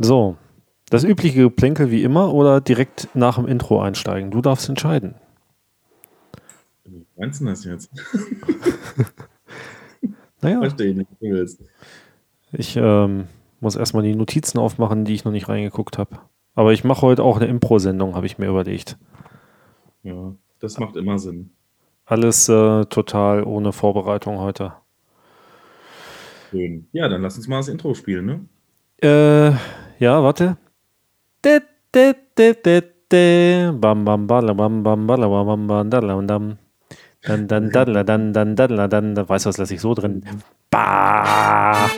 So, das übliche Geplänkel wie immer oder direkt nach dem Intro einsteigen? Du darfst entscheiden. Wie meinst du das jetzt? Naja, Verstehe nicht, was du willst. ich ähm, muss erstmal die Notizen aufmachen, die ich noch nicht reingeguckt habe. Aber ich mache heute auch eine Impro-Sendung, habe ich mir überlegt. Ja, das macht immer Sinn. Alles äh, total ohne Vorbereitung heute. Schön. Ja, dann lass uns mal das Intro spielen, ne? Äh, ja, warte. De, de, de, de, de. Bam, bam, bala, bam, bam, bala, bam, bam, bam, dala, dam. Dann, dann, dadla, dann, dann, dadla, dann, da weißt du, was lasse ich so drin. Bah!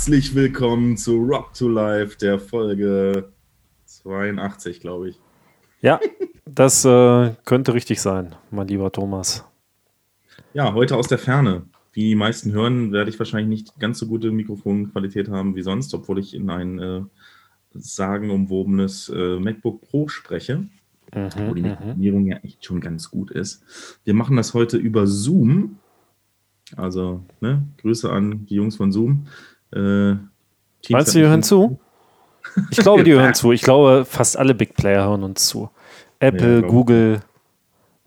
Herzlich willkommen zu Rock to Life, der Folge 82, glaube ich. Ja, das äh, könnte richtig sein, mein lieber Thomas. Ja, heute aus der Ferne. Wie die meisten hören, werde ich wahrscheinlich nicht ganz so gute Mikrofonqualität haben wie sonst, obwohl ich in ein äh, sagenumwobenes äh, MacBook Pro spreche, wo die Mhm, mhm. Mikrofonierung ja echt schon ganz gut ist. Wir machen das heute über Zoom. Also, ne, Grüße an die Jungs von Zoom. Äh, Teams Meinst du, die hören zu? Ich glaube, die hören zu. Ich glaube, fast alle Big Player hören uns zu. Apple, Ja. Google,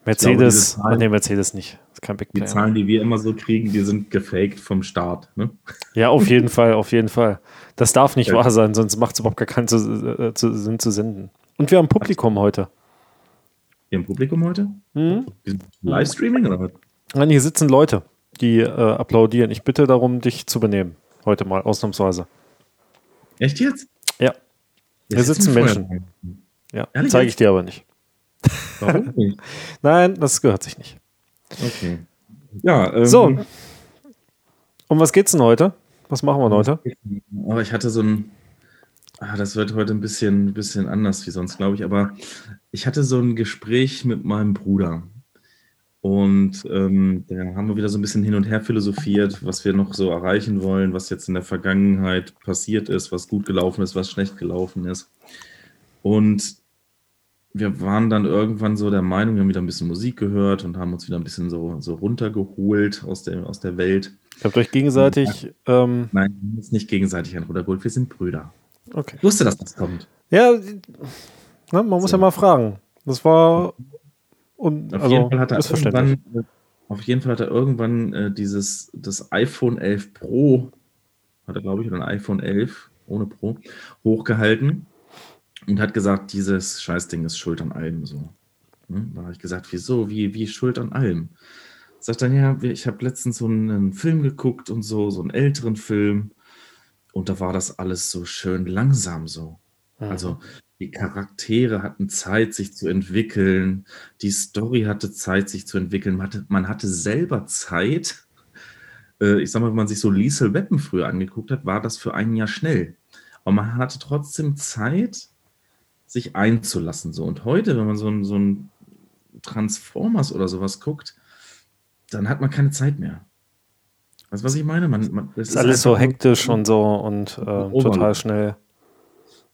Mercedes. diese Zahlen- nee, Mercedes nicht. Ist kein Big Die Player. Zahlen, die wir immer so kriegen, die sind gefaked vom Start. Ne? Ja, auf jeden Fall, auf jeden Fall. Das darf nicht Ja. wahr sein, sonst macht es überhaupt gar keinen äh, Sinn zu senden. Und wir haben Publikum heute. Hier im Publikum heute? Hm? Livestreaming oder was? Nein, hier sitzen Leute, die äh, applaudieren. Ich bitte darum, dich zu benehmen. Heute mal, ausnahmsweise. Echt jetzt? Ja, Hier sitzen Menschen. ja. Zeige ich dir aber nicht. Warum nicht? Nein, das gehört sich nicht. Okay. Ja, ähm, So. Um was geht's denn heute? Was machen wir denn heute? Aber ich hatte so ein. Ah, das wird heute ein bisschen, ein bisschen anders wie sonst, glaube ich. Aber ich hatte so ein Gespräch mit meinem Bruder. Und ähm, da haben wir wieder so ein bisschen hin und her philosophiert, was wir noch so erreichen wollen, was jetzt in der Vergangenheit passiert ist, was gut gelaufen ist, was schlecht gelaufen ist. Und wir waren dann irgendwann so der Meinung, wir haben wieder ein bisschen Musik gehört und haben uns wieder ein bisschen so, so runtergeholt aus der, aus der Welt. Ihr habt euch gegenseitig. Ähm, Nein, wir haben uns nicht gegenseitig Runtergeholt, wir sind Brüder. okay. Ich wusste, dass das kommt. Ja, ne, man muss So. ja mal fragen. Das war. Und, Auf also, jeden Fall hat er irgendwann, äh, auf jeden Fall hat er irgendwann äh, dieses, das iPhone 11 Pro, hat er glaube ich, oder ein iPhone 11 ohne Pro, hochgehalten und hat gesagt, dieses Scheißding ist schuld an allem so. Ne? Da habe ich gesagt, wieso, wie, wie schuld an allem? Sagt dann, ja, ich habe letztens so einen Film geguckt und so, so einen älteren Film und da war das alles so schön langsam so. Also die Charaktere hatten Zeit, sich zu entwickeln. Die Story hatte Zeit, sich zu entwickeln. Man hatte, man hatte selber Zeit. Äh, ich sag mal, wenn man sich so Liesel Weapon früher angeguckt hat, war das für ein Jahr schnell. Aber man hatte trotzdem Zeit, sich einzulassen. So. Und heute, wenn man so ein, so ein Transformers oder sowas guckt, dann hat man keine Zeit mehr. Weißt du, was ich meine? Man, man, das ist alles so hektisch und so und äh, total schnell.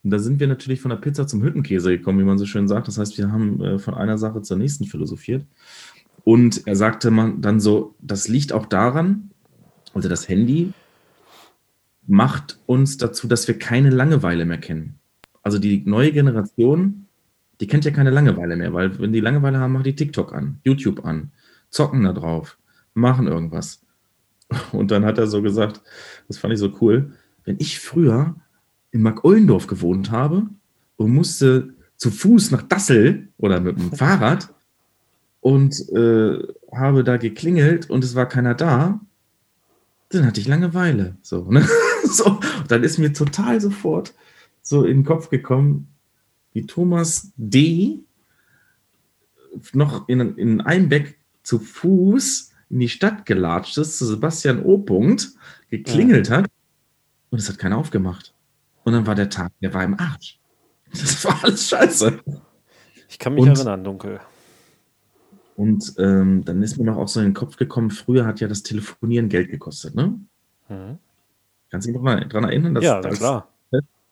Und da sind wir natürlich von der Pizza zum Hüttenkäse gekommen, wie man so schön sagt. Das heißt, wir haben äh, von einer Sache zur nächsten philosophiert. Und er sagte man dann so, das liegt auch daran, also das Handy macht uns dazu, dass wir keine Langeweile mehr kennen. Also die neue Generation, die kennt ja keine Langeweile mehr, weil wenn die Langeweile haben, machen die TikTok an, YouTube an, zocken da drauf, machen irgendwas. Und dann hat er so gesagt, das fand ich so cool, wenn ich früher in Mark-Ollendorf gewohnt habe und musste zu Fuß nach Dassel oder mit dem Fahrrad und äh, habe da geklingelt und es war keiner da, dann hatte ich Langeweile. So, ne? so, dann ist mir total sofort so in den Kopf gekommen, wie Thomas D. noch in, in Einbeck zu Fuß in die Stadt gelatscht ist, zu Sebastian O. Punkt, geklingelt hat und es hat keiner aufgemacht. Und dann war der Tag, der war im Arsch. Das war alles scheiße. Ich kann mich Und- erinnern, dunkel. Und ähm, dann ist mir noch auch so in den Kopf gekommen, früher hat ja das Telefonieren Geld gekostet, ne? Mhm. Kannst du dich noch daran erinnern, dass Ja, das klar.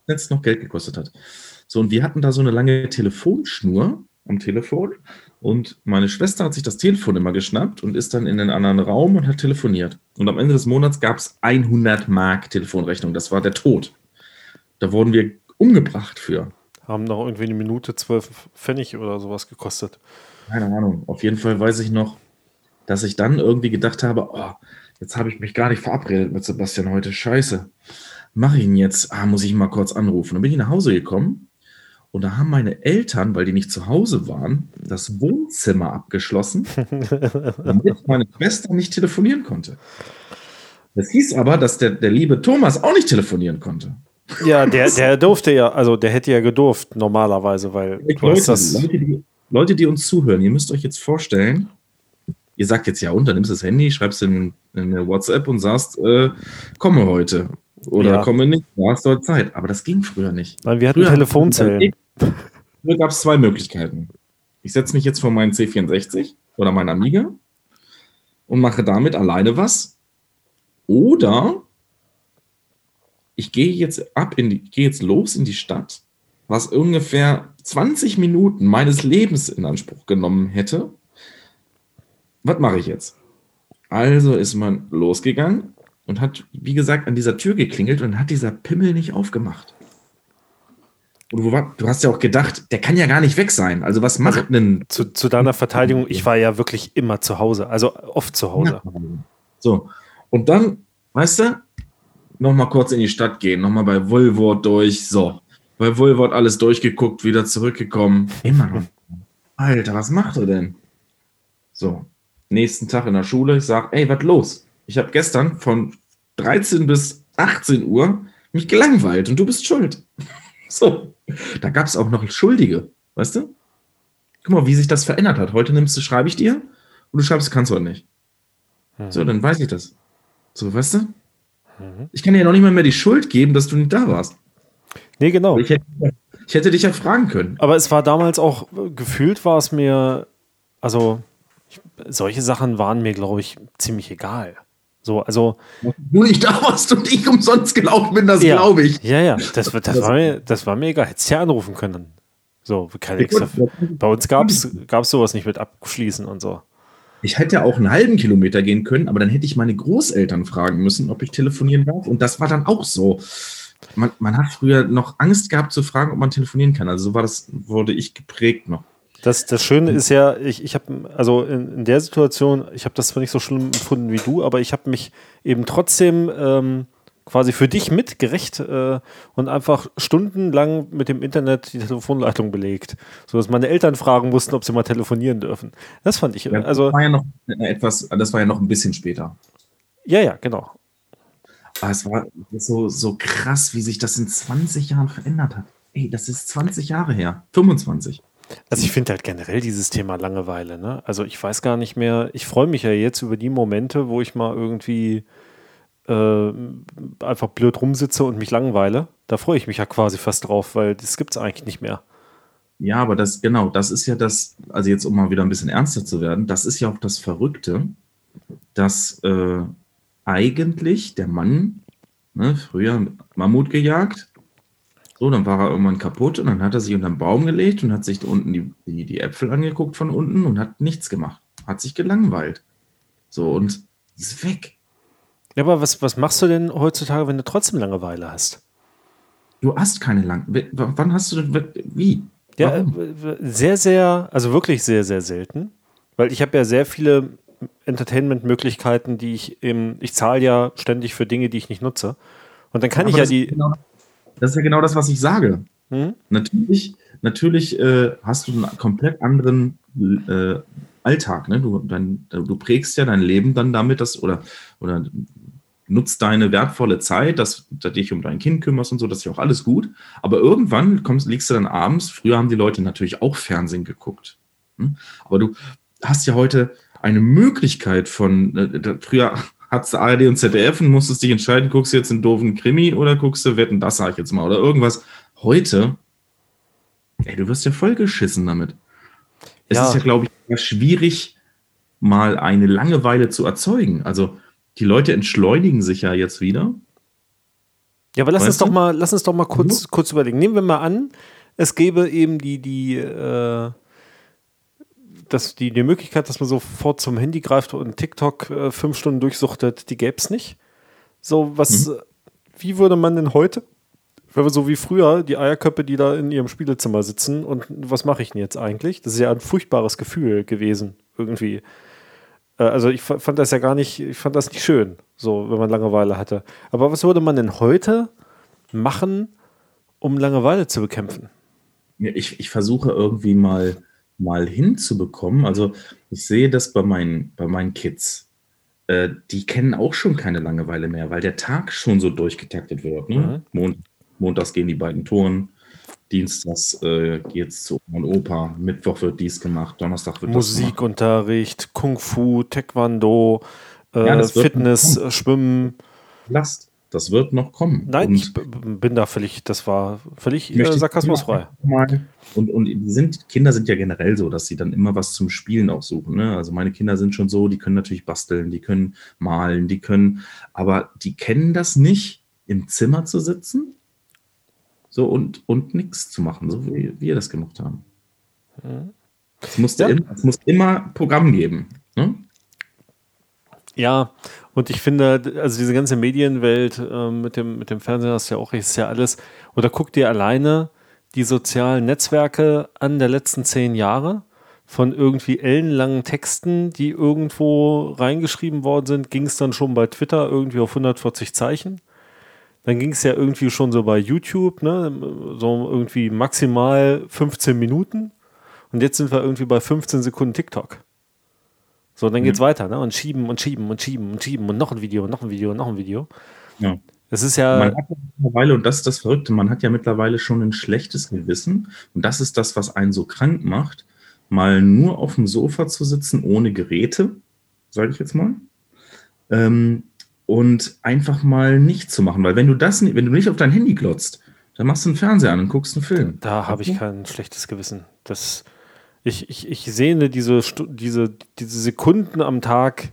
Netz noch Geld gekostet hat? So, und wir hatten da so eine lange Telefonschnur am Telefon und meine Schwester hat sich das Telefon immer geschnappt und ist dann in einen anderen Raum und hat telefoniert. Und am Ende des Monats gab es 100 Mark Telefonrechnung. Das war der Tod. Da wurden wir umgebracht für. Haben noch irgendwie eine Minute zwölf Pfennig oder sowas gekostet. Keine Ahnung. Auf jeden Fall weiß ich noch, dass ich dann irgendwie gedacht habe, oh, jetzt habe ich mich gar nicht verabredet mit Sebastian heute. Scheiße. Mache ich ihn jetzt? Ah, muss ich ihn mal kurz anrufen. Dann bin ich nach Hause gekommen und da haben meine Eltern, weil die nicht zu Hause waren, das Wohnzimmer abgeschlossen, damit meine Schwester nicht telefonieren konnte. Das hieß aber, dass der, der liebe Thomas auch nicht telefonieren konnte. Ja, der, der durfte ja, also der hätte ja gedurft normalerweise, weil Leute, das. Leute, die, Leute, die uns zuhören, ihr müsst euch jetzt vorstellen, ihr sagt jetzt ja dann nimmst das Handy, schreibst in, in eine WhatsApp und sagst, äh, komme heute. Oder Ja. komme nicht, du hast heute Zeit. Aber das ging früher nicht. Nein, wir hatten Früher Telefonzellen. Früher gab es zwei Möglichkeiten. Ich setze mich jetzt vor meinen C64 oder meinen Amiga und mache damit alleine was. Oder ich gehe jetzt ab in die, gehe jetzt los in die Stadt, was ungefähr 20 Minuten meines Lebens in Anspruch genommen hätte. Was mache ich jetzt? Also ist man losgegangen und hat, wie gesagt, an dieser Tür geklingelt und hat dieser Pimmel nicht aufgemacht. Und du, hast ja auch gedacht, der kann ja gar nicht weg sein. Also was macht denn Zu, zu deiner Verteidigung, ich war ja wirklich immer zu Hause, also oft zu Hause. So, und dann, weißt du, nochmal kurz in die Stadt gehen, nochmal bei Woolworth durch. So, bei Woolworth alles durchgeguckt, wieder zurückgekommen. Immer noch. Alter, was macht er denn? So, nächsten Tag in der Schule, ich sag, ey, was los? Ich habe gestern von 13 bis 18 Uhr mich gelangweilt und du bist schuld. So, da gab es auch noch Schuldige, weißt du? Guck mal, wie sich das verändert hat. Heute nimmst du, schreibe ich dir und du schreibst, kannst du heute nicht. Mhm. So, dann weiß ich das. So, weißt du? Ich kann dir ja noch nicht mal mehr die Schuld geben, dass du nicht da warst. Nee, genau. Ich hätte, ich hätte dich ja fragen können. Aber es war damals auch, gefühlt war es mir, also ich, solche Sachen waren mir, glaube ich, ziemlich egal. So, also Du nicht da warst und ich umsonst gelaufen bin, das ja, glaube ich. Ja, ja, das, das, war mir, das war mir egal. Hättest ja anrufen können. So, keine extra. Bei uns gab es sowas nicht mit abschließen und so. Ich hätte auch einen halben Kilometer gehen können, aber dann hätte ich meine Großeltern fragen müssen, ob ich telefonieren darf. Und das war dann auch so. Man, man hat früher noch Angst gehabt zu fragen, ob man telefonieren kann. Also so war das, wurde ich geprägt noch. Das, das Schöne ist ja, ich, ich habe, also in, in der Situation, ich habe das zwar nicht so schlimm empfunden wie du, aber ich habe mich eben trotzdem ähm, quasi für dich mitgerecht äh, und einfach stundenlang mit dem Internet die Telefonleitung belegt, sodass meine Eltern fragen mussten, ob sie mal telefonieren dürfen. Das fand ich, Ja, also, das war ja noch etwas, das war ja noch ein bisschen später. ja, ja, genau. Aber es war so, so krass, wie sich das in 20 Jahren verändert hat. Ey, das ist 20 Jahre her. 25. Also ich finde halt generell dieses Thema Langeweile, ne? Also ich weiß gar nicht mehr, ich freue mich ja jetzt über die Momente, wo ich mal irgendwie äh, einfach blöd rumsitze und mich langweile. Da freue ich mich ja quasi fast drauf, weil das gibt es eigentlich nicht mehr. Ja, aber das, genau, das ist ja das, also jetzt um mal wieder ein bisschen ernster zu werden, das ist ja auch das Verrückte, dass äh, eigentlich der Mann, ne, früher Mammut gejagt, so, dann war er irgendwann kaputt und dann hat er sich unter den Baum gelegt und hat sich unten die, die, die Äpfel angeguckt von unten und hat nichts gemacht. Hat sich gelangweilt. So, und ist weg. Ja, aber was, was machst du denn heutzutage, wenn du trotzdem Langeweile hast? Du hast keine Lang. w- Wann hast du denn. Wie? Ja, sehr, sehr, also wirklich sehr, sehr selten. Weil ich habe ja sehr viele Entertainment-Möglichkeiten, die ich eben, ich zahle ja ständig für Dinge, die ich nicht nutze. Und dann kann Aber ich ja die. Genau, das ist ja genau das, was ich sage. Hm? Natürlich, natürlich äh, hast du einen komplett anderen äh, Alltag. Ne? Du, dein, du prägst ja dein Leben dann damit, dass, oder, oder nutzt deine wertvolle Zeit, dass du dich um dein Kind kümmerst und so, das ist ja auch alles gut. Aber irgendwann kommst, liegst du dann abends, früher haben die Leute natürlich auch Fernsehen geguckt. Hm? Aber du hast ja heute eine Möglichkeit von, äh, früher hattest du ARD und ZDF und musstest dich entscheiden, guckst du jetzt einen doofen Krimi oder guckst du Wetten, das sag ich jetzt mal, oder irgendwas. Heute, ey, du wirst ja vollgeschissen damit. Es Ja. ist ja, glaube ich, schwierig, mal eine Langeweile zu erzeugen. Also die Leute entschleunigen sich ja jetzt wieder. Ja, aber lass uns doch mal, lass uns doch mal kurz, mhm. kurz überlegen. Nehmen wir mal an, es gäbe eben die, die, äh, das, die, die Möglichkeit, dass man sofort zum Handy greift und TikTok äh, fünf Stunden durchsuchtet, die gäbe es nicht. So, was, mhm. wie würde man denn heute, wenn wir so wie früher, die Eierköpfe, die da in ihrem Spielezimmer sitzen und was mache ich denn jetzt eigentlich? Das ist ja ein furchtbares Gefühl gewesen, irgendwie. Äh, also ich fand das ja gar nicht, ich fand das nicht schön, so, wenn man Langeweile hatte. Aber was würde man denn heute machen, um Langeweile zu bekämpfen? Ich, ich versuche irgendwie mal, mal hinzubekommen. Also ich sehe das bei meinen, bei meinen Kids. Äh, die kennen auch schon keine Langeweile mehr, weil der Tag schon so durchgetaktet wird. Ne? Mhm. Mond, montags gehen die beiden Touren, Dienstags äh, es zu Oma und Opa, Mittwoch wird dies gemacht, Donnerstag wird Musikunterricht, Kung Fu, Taekwondo, äh, ja, Fitness, Schwimmen. Last. Das wird noch kommen. Nein, und ich bin da völlig, das war völlig äh, sarkasmusfrei. Und, und sind, Kinder sind ja generell so, dass sie dann immer was zum Spielen auch suchen. Ne? Also meine Kinder sind schon so, die können natürlich basteln, die können malen, die können, aber die kennen das nicht, im Zimmer zu sitzen so und, und nichts zu machen, so wie wir das gemacht haben. Es, musste ja. immer, es muss immer Programm geben. Ne? Ja, und ich finde, also diese ganze Medienwelt äh, mit, dem, mit dem Fernsehen hast du ja auch, ist ja alles, oder guck dir alleine die sozialen Netzwerke an der letzten zehn Jahre von irgendwie ellenlangen Texten, die irgendwo reingeschrieben worden sind, ging es dann schon bei Twitter irgendwie auf 140 Zeichen. Dann ging es ja irgendwie schon so bei YouTube, ne, so irgendwie maximal 15 Minuten. Und jetzt sind wir irgendwie bei 15 Sekunden TikTok. So, dann mhm. geht's weiter, ne? Und schieben und schieben und schieben und schieben und noch ein Video, noch ein Video, noch ein Video. Ja. Es ist ja. Man hat ja mittlerweile, und das ist das Verrückte, man hat ja mittlerweile schon ein schlechtes Gewissen. Und das ist das, was einen so krank macht, mal nur auf dem Sofa zu sitzen, ohne Geräte, sage ich jetzt mal. Ähm, und einfach mal nichts zu machen. Weil wenn du das, wenn du nicht auf dein Handy glotzt, dann machst du einen Fernseher an und guckst einen Film. Da habe ich kein schlechtes Gewissen. Das ich, ich, ich sehne diese, diese, diese Sekunden am Tag,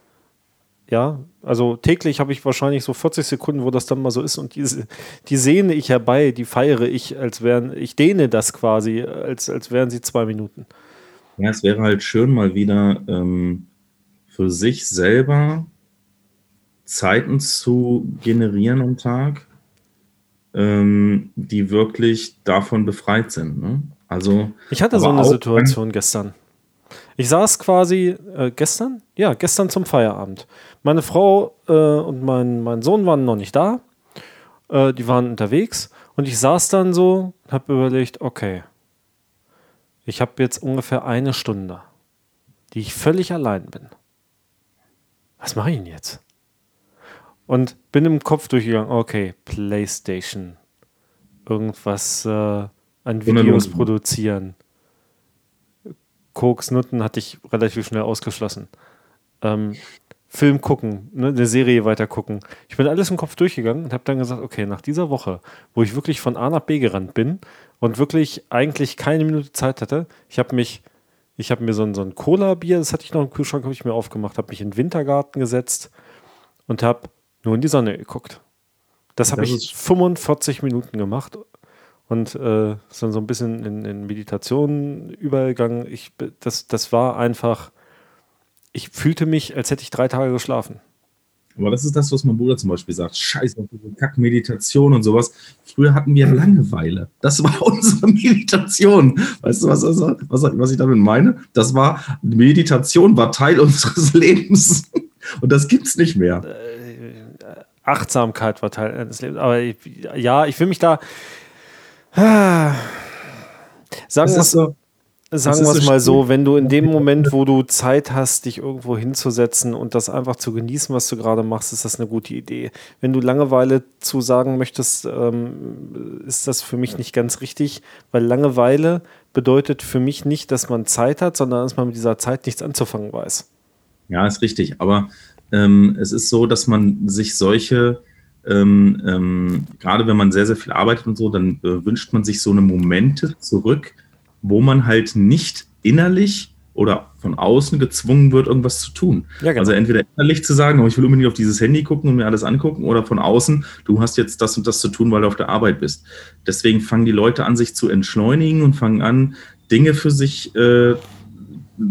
ja, also täglich habe ich wahrscheinlich so 40 Sekunden, wo das dann mal so ist und diese, die sehne ich herbei, die feiere ich, als wären, ich dehne das quasi, als, als wären sie zwei Minuten. Ja, es wäre halt schön, mal wieder ähm, für sich selber Zeiten zu generieren am Tag, ähm, die wirklich davon befreit sind. Ne? Also, ich hatte so eine Situation gestern. Ich saß quasi äh, gestern, ja, gestern zum Feierabend. Meine Frau äh, und mein, mein Sohn waren noch nicht da. Äh, die waren unterwegs. Und ich saß dann so und habe überlegt, okay, ich habe jetzt ungefähr eine Stunde, die ich völlig allein bin. Was mache ich denn jetzt? Und bin im Kopf durchgegangen, okay, PlayStation, irgendwas äh, an Videos produzieren. Koks, Nutten hatte ich relativ schnell ausgeschlossen. Ähm, Film gucken, ne, eine Serie weiter gucken. Ich bin alles im Kopf durchgegangen und habe dann gesagt, okay, nach dieser Woche, wo ich wirklich von A nach B gerannt bin und wirklich eigentlich keine Minute Zeit hatte, ich habe mich, ich habe mir so ein, so ein Cola-Bier, das hatte ich noch im Kühlschrank, habe ich mir aufgemacht, habe mich in den Wintergarten gesetzt und habe nur in die Sonne geguckt. Das habe ich 45 Minuten gemacht und äh, ist dann so ein bisschen in, in Meditation übergegangen. Ich, das, das war einfach, ich fühlte mich, als hätte ich drei Tage geschlafen. Aber das ist das, was mein Bruder zum Beispiel sagt. Scheiße auf diese Kack-Meditation und sowas. Früher hatten wir Langeweile. Das war unsere Meditation. Weißt du, was, was, was ich damit meine? Das war, Meditation war Teil unseres Lebens. Und das gibt es nicht mehr. Äh, Achtsamkeit war Teil des Lebens. Aber ich, ja, ich will mich da, Sagen wir es so, sagen so mal so, wenn du in dem Moment, wo du Zeit hast, dich irgendwo hinzusetzen und das einfach zu genießen, was du gerade machst, ist das eine gute Idee. Wenn du Langeweile zu sagen möchtest, ähm, ist das für mich nicht ganz richtig, weil Langeweile bedeutet für mich nicht, dass man Zeit hat, sondern dass man mit dieser Zeit nichts anzufangen weiß. Ja, ist richtig. Aber ähm, es ist so, dass man sich solche ähm, ähm, gerade wenn man sehr, sehr viel arbeitet und so, dann äh, wünscht man sich so eine Momente zurück, wo man halt nicht innerlich oder von außen gezwungen wird, irgendwas zu tun. Ja, genau. Also entweder innerlich zu sagen, oh, ich will unbedingt auf dieses Handy gucken und mir alles angucken, oder von außen, du hast jetzt das und das zu tun, weil du auf der Arbeit bist. Deswegen fangen die Leute an, sich zu entschleunigen und fangen an, Dinge für sich äh,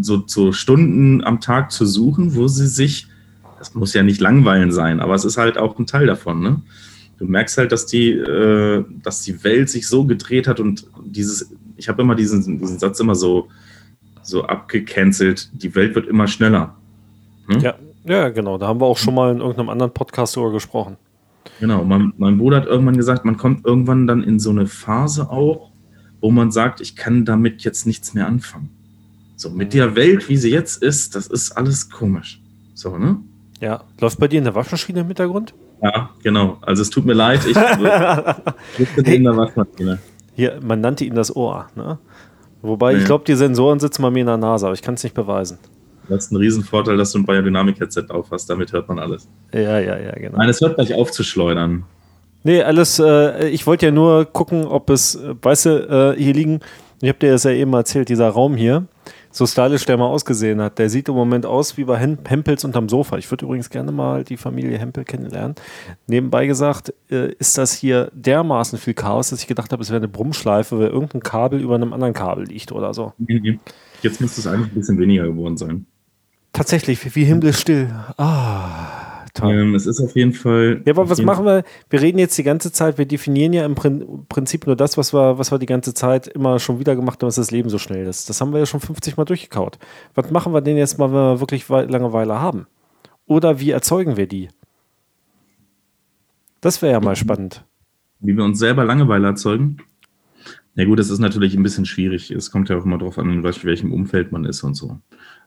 so, so Stunden am Tag zu suchen, wo sie sich, das muss ja nicht langweilen sein, aber es ist halt auch ein Teil davon, ne? Du merkst halt, dass die, äh, dass die Welt sich so gedreht hat und dieses, ich habe immer diesen, diesen Satz immer so, so abgecancelt, die Welt wird immer schneller. Hm? Ja, ja, genau. Da haben wir auch schon mal in irgendeinem anderen Podcast darüber gesprochen. Genau, mein, mein Bruder hat irgendwann gesagt, man kommt irgendwann dann in so eine Phase auch, wo man sagt, ich kann damit jetzt nichts mehr anfangen. So, mit der Welt, wie sie jetzt ist, das ist alles komisch. So, ne? Ja, läuft bei dir in der Waschmaschine im Hintergrund? Ja, genau. Also es tut mir leid, ich hey, in der Waschmaschine. Hier, man nannte ihn das Ohr, ne? Wobei, ja. ich glaube, die Sensoren sitzen bei mir in der Nase, aber ich kann es nicht beweisen. Das ist ein Riesenvorteil, dass du ein Biodynamik-Headset aufhast, damit hört man alles. Ja, ja, ja, genau. Nein, es hört gleich auf zu schleudern. Nee, alles, äh, ich wollte ja nur gucken, ob es, äh, weißt du, äh, hier liegen, ich habe dir das ja eben erzählt, dieser Raum hier, so stylisch der mal ausgesehen hat. Der sieht im Moment aus wie bei Hempels unterm Sofa. Ich würde übrigens gerne mal die Familie Hempel kennenlernen. Nebenbei gesagt, äh, ist das hier dermaßen viel Chaos, dass ich gedacht habe, es wäre eine Brummschleife, weil irgendein Kabel über einem anderen Kabel liegt oder so. Jetzt müsste es eigentlich ein bisschen weniger geworden sein. Tatsächlich, wie himmlisch still. Ah. Ähm, es ist auf jeden Fall. Ja, aber was machen wir? Wir reden jetzt die ganze Zeit, wir definieren ja im Prinzip nur das, was wir, was wir die ganze Zeit immer schon wieder gemacht haben, dass das Leben so schnell ist. Das haben wir ja schon 50 Mal durchgekaut. Was machen wir denn jetzt mal, wenn wir wirklich Langeweile haben? Oder wie erzeugen wir die? Das wäre ja mal spannend. Wie wir uns selber Langeweile erzeugen? Ja gut, das ist natürlich ein bisschen schwierig. Es kommt ja auch immer darauf an, in welchem Umfeld man ist und so.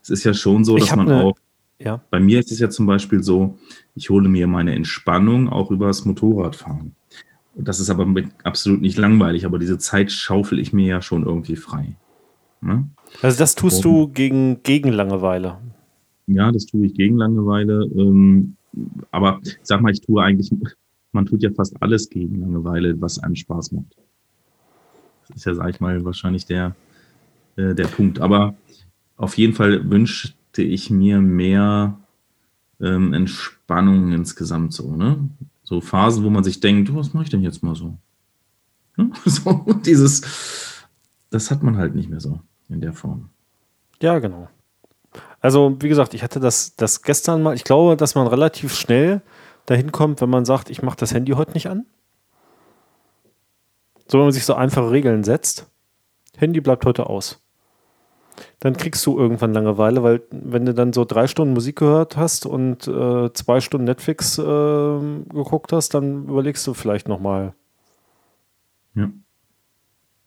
Es ist ja schon so, dass man auch ja. Bei mir ist es ja zum Beispiel so, ich hole mir meine Entspannung auch über das Motorradfahren. Das ist aber absolut nicht langweilig, aber diese Zeit schaufel ich mir ja schon irgendwie frei. Ne? Also das tust du gegen, gegen Langeweile? Ja, das tue ich gegen Langeweile. Ähm, aber sag mal, ich tue eigentlich, man tut ja fast alles gegen Langeweile, was einem Spaß macht. Das ist ja, sag ich mal, wahrscheinlich der, äh, der Punkt. Aber auf jeden Fall wünscht wünschte ich mir mehr ähm, Entspannung insgesamt so, ne? So Phasen, wo man sich denkt, was mache ich denn jetzt mal so? Ne? So dieses, das hat man halt nicht mehr so in der Form. Ja, genau. Also, wie gesagt, ich hatte das, das gestern mal. Ich glaube, dass man relativ schnell dahin kommt, wenn man sagt, ich mache das Handy heute nicht an. So, wenn man sich so einfache Regeln setzt. Handy bleibt heute aus dann kriegst du irgendwann Langeweile, weil wenn du dann so drei Stunden Musik gehört hast und äh, zwei Stunden Netflix äh, geguckt hast, dann überlegst du vielleicht nochmal. Ja.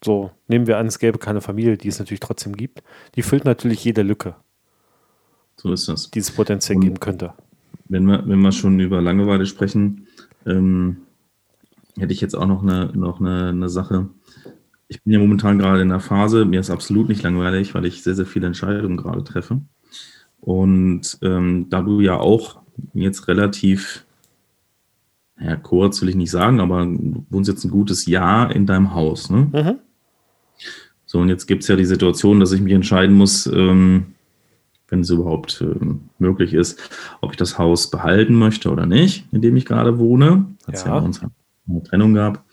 So, nehmen wir an, es gäbe keine Familie, die es natürlich trotzdem gibt. Die füllt natürlich jede Lücke. So ist das. Die es potenziell und geben könnte. Wenn wir, wenn wir schon über Langeweile sprechen, ähm, hätte ich jetzt auch noch eine, noch eine, eine Sache ich bin ja momentan gerade in der Phase, mir ist absolut nicht langweilig, weil ich sehr, sehr viele Entscheidungen gerade treffe. Und ähm, da du ja auch jetzt relativ, ja, kurz will ich nicht sagen, aber du wohnst jetzt ein gutes Jahr in deinem Haus, ne? Mhm. So, und jetzt gibt es ja die Situation, dass ich mich entscheiden muss, ähm, wenn es überhaupt ähm, möglich ist, ob ich das Haus behalten möchte oder nicht, in dem ich gerade wohne. Hat es ja. ja bei uns eine Trennung gab.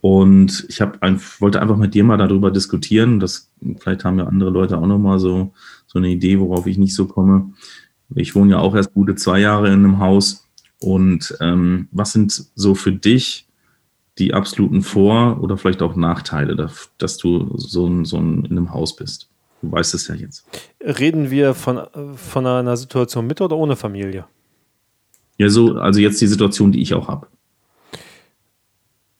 Und ich hab ein, wollte einfach mit dir mal darüber diskutieren. Das, vielleicht haben ja andere Leute auch nochmal so, so eine Idee, worauf ich nicht so komme. Ich wohne ja auch erst gute zwei Jahre in einem Haus. Und ähm, was sind so für dich die absoluten Vor- oder vielleicht auch Nachteile, dass, du so, so in einem Haus bist? Du weißt es ja jetzt. Reden wir von, von einer Situation mit oder ohne Familie? Ja, so, also jetzt die Situation, die ich auch habe.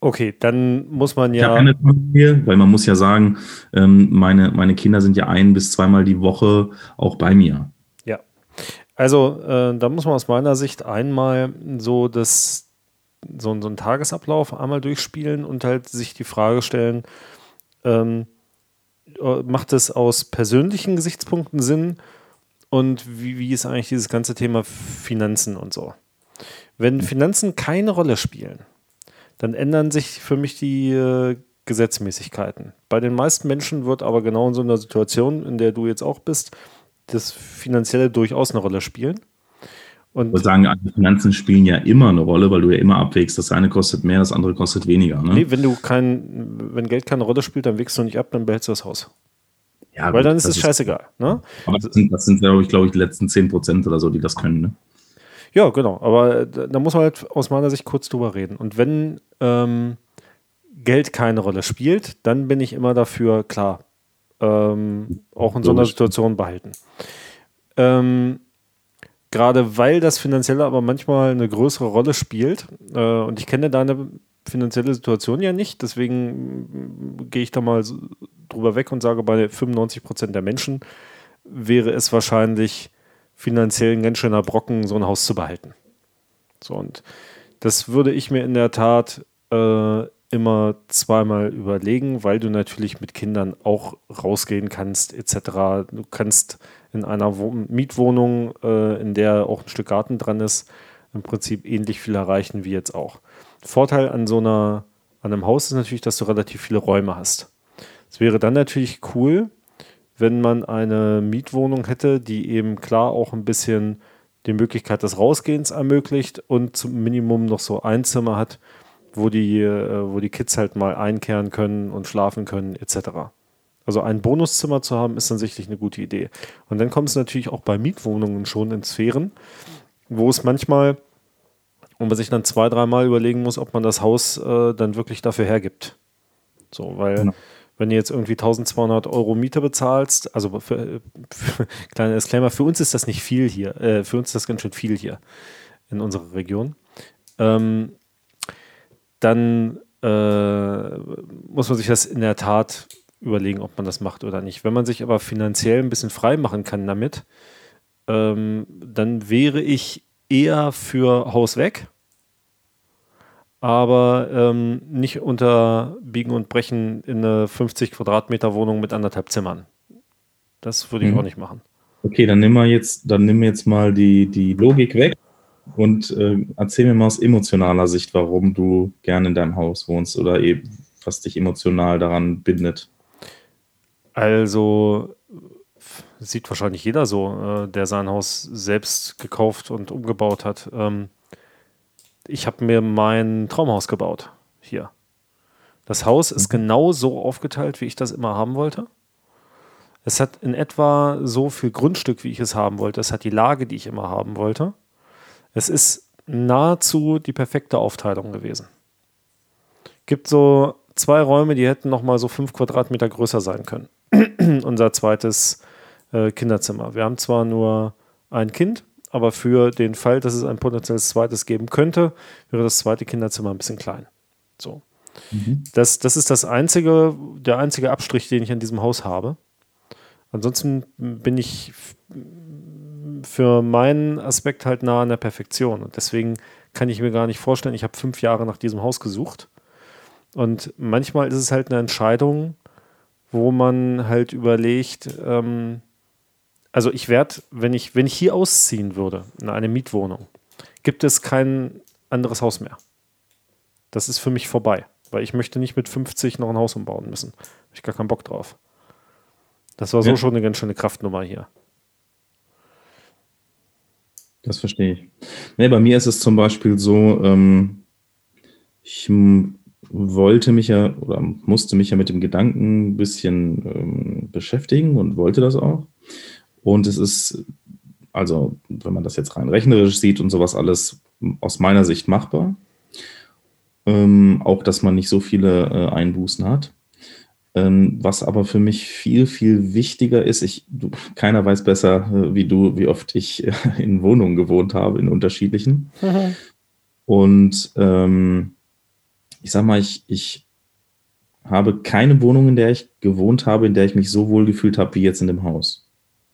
Okay, dann muss man ja. Ich habe keine Familie, weil man muss ja sagen, ähm, meine, meine Kinder sind ja ein bis zweimal die Woche auch bei mir. Ja. Also äh, da muss man aus meiner Sicht einmal so das, so, so einen Tagesablauf einmal durchspielen und halt sich die Frage stellen, ähm, äh, macht es aus persönlichen Gesichtspunkten Sinn und wie, wie ist eigentlich dieses ganze Thema Finanzen und so? Wenn Finanzen keine Rolle spielen, dann ändern sich für mich die äh, Gesetzmäßigkeiten. Bei den meisten Menschen wird aber genau in so einer Situation, in der du jetzt auch bist, das Finanzielle durchaus eine Rolle spielen. Und ich würde sagen, die Finanzen spielen ja immer eine Rolle, weil du ja immer abwägst. Das eine kostet mehr, das andere kostet weniger. Ne? Nee, wenn du kein, wenn Geld keine Rolle spielt, dann wächst du nicht ab, dann behältst du das Haus. Ja, weil dann ist es scheißegal. Ne? Aber das sind, das sind glaube ich, glaube ich, die letzten 10% oder so, die das können. Ne? Ja, genau. Aber da muss man halt aus meiner Sicht kurz drüber reden. Und wenn ähm, Geld keine Rolle spielt, dann bin ich immer dafür, klar, ähm, auch in so einer Situation behalten. Ähm, Gerade weil das Finanzielle aber manchmal eine größere Rolle spielt, äh, und ich kenne deine finanzielle Situation ja nicht, deswegen gehe ich da mal drüber weg und sage, bei 95 Prozent der Menschen wäre es wahrscheinlich finanziell ein ganz schöner Brocken, so ein Haus zu behalten. So, und das würde ich mir in der Tat äh, immer zweimal überlegen, weil du natürlich mit Kindern auch rausgehen kannst, etc. Du kannst in einer Wo Mietwohnung, äh, in der auch ein Stück Garten dran ist, im Prinzip ähnlich viel erreichen wie jetzt auch. Vorteil an so einer, an einem Haus ist natürlich, dass du relativ viele Räume hast. Es wäre dann natürlich cool, wenn man eine Mietwohnung hätte, die eben klar auch ein bisschen die Möglichkeit des Rausgehens ermöglicht und zum Minimum noch so ein Zimmer hat, wo die, äh, wo die Kids halt mal einkehren können und schlafen können, etc. Also ein Bonuszimmer zu haben, ist dann sicherlich eine gute Idee. Und dann kommt es natürlich auch bei Mietwohnungen schon in Sphären, wo es manchmal, wo man sich dann zwei, dreimal überlegen muss, ob man das Haus äh, dann wirklich dafür hergibt. So, weil genau. Wenn du jetzt irgendwie 1200 Euro Miete bezahlst, also für, für, kleiner Disclaimer, für uns ist das nicht viel hier, äh, für uns ist das ganz schön viel hier in unserer Region. Ähm, dann äh, muss man sich das in der Tat überlegen, ob man das macht oder nicht. Wenn man sich aber finanziell ein bisschen frei machen kann damit, ähm, dann wäre ich eher für Haus weg, aber ähm, nicht unter Biegen und Brechen in eine 50 Quadratmeter Wohnung mit anderthalb Zimmern. Das würde ich mhm. auch nicht machen. Okay, dann nimm mal jetzt, dann nimm jetzt mal die, die Logik weg und äh, erzähl mir mal aus emotionaler Sicht, warum du gerne in deinem Haus wohnst oder eben was dich emotional daran bindet. Also sieht wahrscheinlich jeder so, äh, der sein Haus selbst gekauft und umgebaut hat. Ähm, ich habe mir mein Traumhaus gebaut hier. Das Haus ist mhm. genau so aufgeteilt, wie ich das immer haben wollte. Es hat in etwa so viel Grundstück, wie ich es haben wollte. Es hat die Lage, die ich immer haben wollte. Es ist nahezu die perfekte Aufteilung gewesen. Gibt so zwei Räume, die hätten noch mal so fünf Quadratmeter größer sein können. Unser zweites äh, Kinderzimmer. Wir haben zwar nur ein Kind, aber für den Fall, dass es ein potenzielles zweites geben könnte, wäre das zweite Kinderzimmer ein bisschen klein. So. Mhm. Das, das ist das einzige, der einzige Abstrich, den ich an diesem Haus habe. Ansonsten bin ich für meinen Aspekt halt nah an der Perfektion. Und deswegen kann ich mir gar nicht vorstellen, ich habe fünf Jahre nach diesem Haus gesucht. Und manchmal ist es halt eine Entscheidung, wo man halt überlegt, ähm, also ich werde, wenn ich, wenn ich hier ausziehen würde, in eine Mietwohnung, gibt es kein anderes Haus mehr. Das ist für mich vorbei, weil ich möchte nicht mit 50 noch ein Haus umbauen müssen. Habe ich gar keinen Bock drauf. Das war so ja. schon eine ganz schöne Kraftnummer hier. Das verstehe ich. Nee, bei mir ist es zum Beispiel so, ähm, ich wollte mich ja oder musste mich ja mit dem Gedanken ein bisschen ähm, beschäftigen und wollte das auch. Und es ist, also wenn man das jetzt rein rechnerisch sieht und sowas alles aus meiner Sicht machbar. Ähm, auch, dass man nicht so viele äh, Einbußen hat. Ähm, was aber für mich viel, viel wichtiger ist, ich, du, keiner weiß besser äh, wie du, wie oft ich äh, in Wohnungen gewohnt habe, in unterschiedlichen. Mhm. Und ähm, ich sag mal, ich, ich habe keine Wohnung, in der ich gewohnt habe, in der ich mich so wohl gefühlt habe wie jetzt in dem Haus.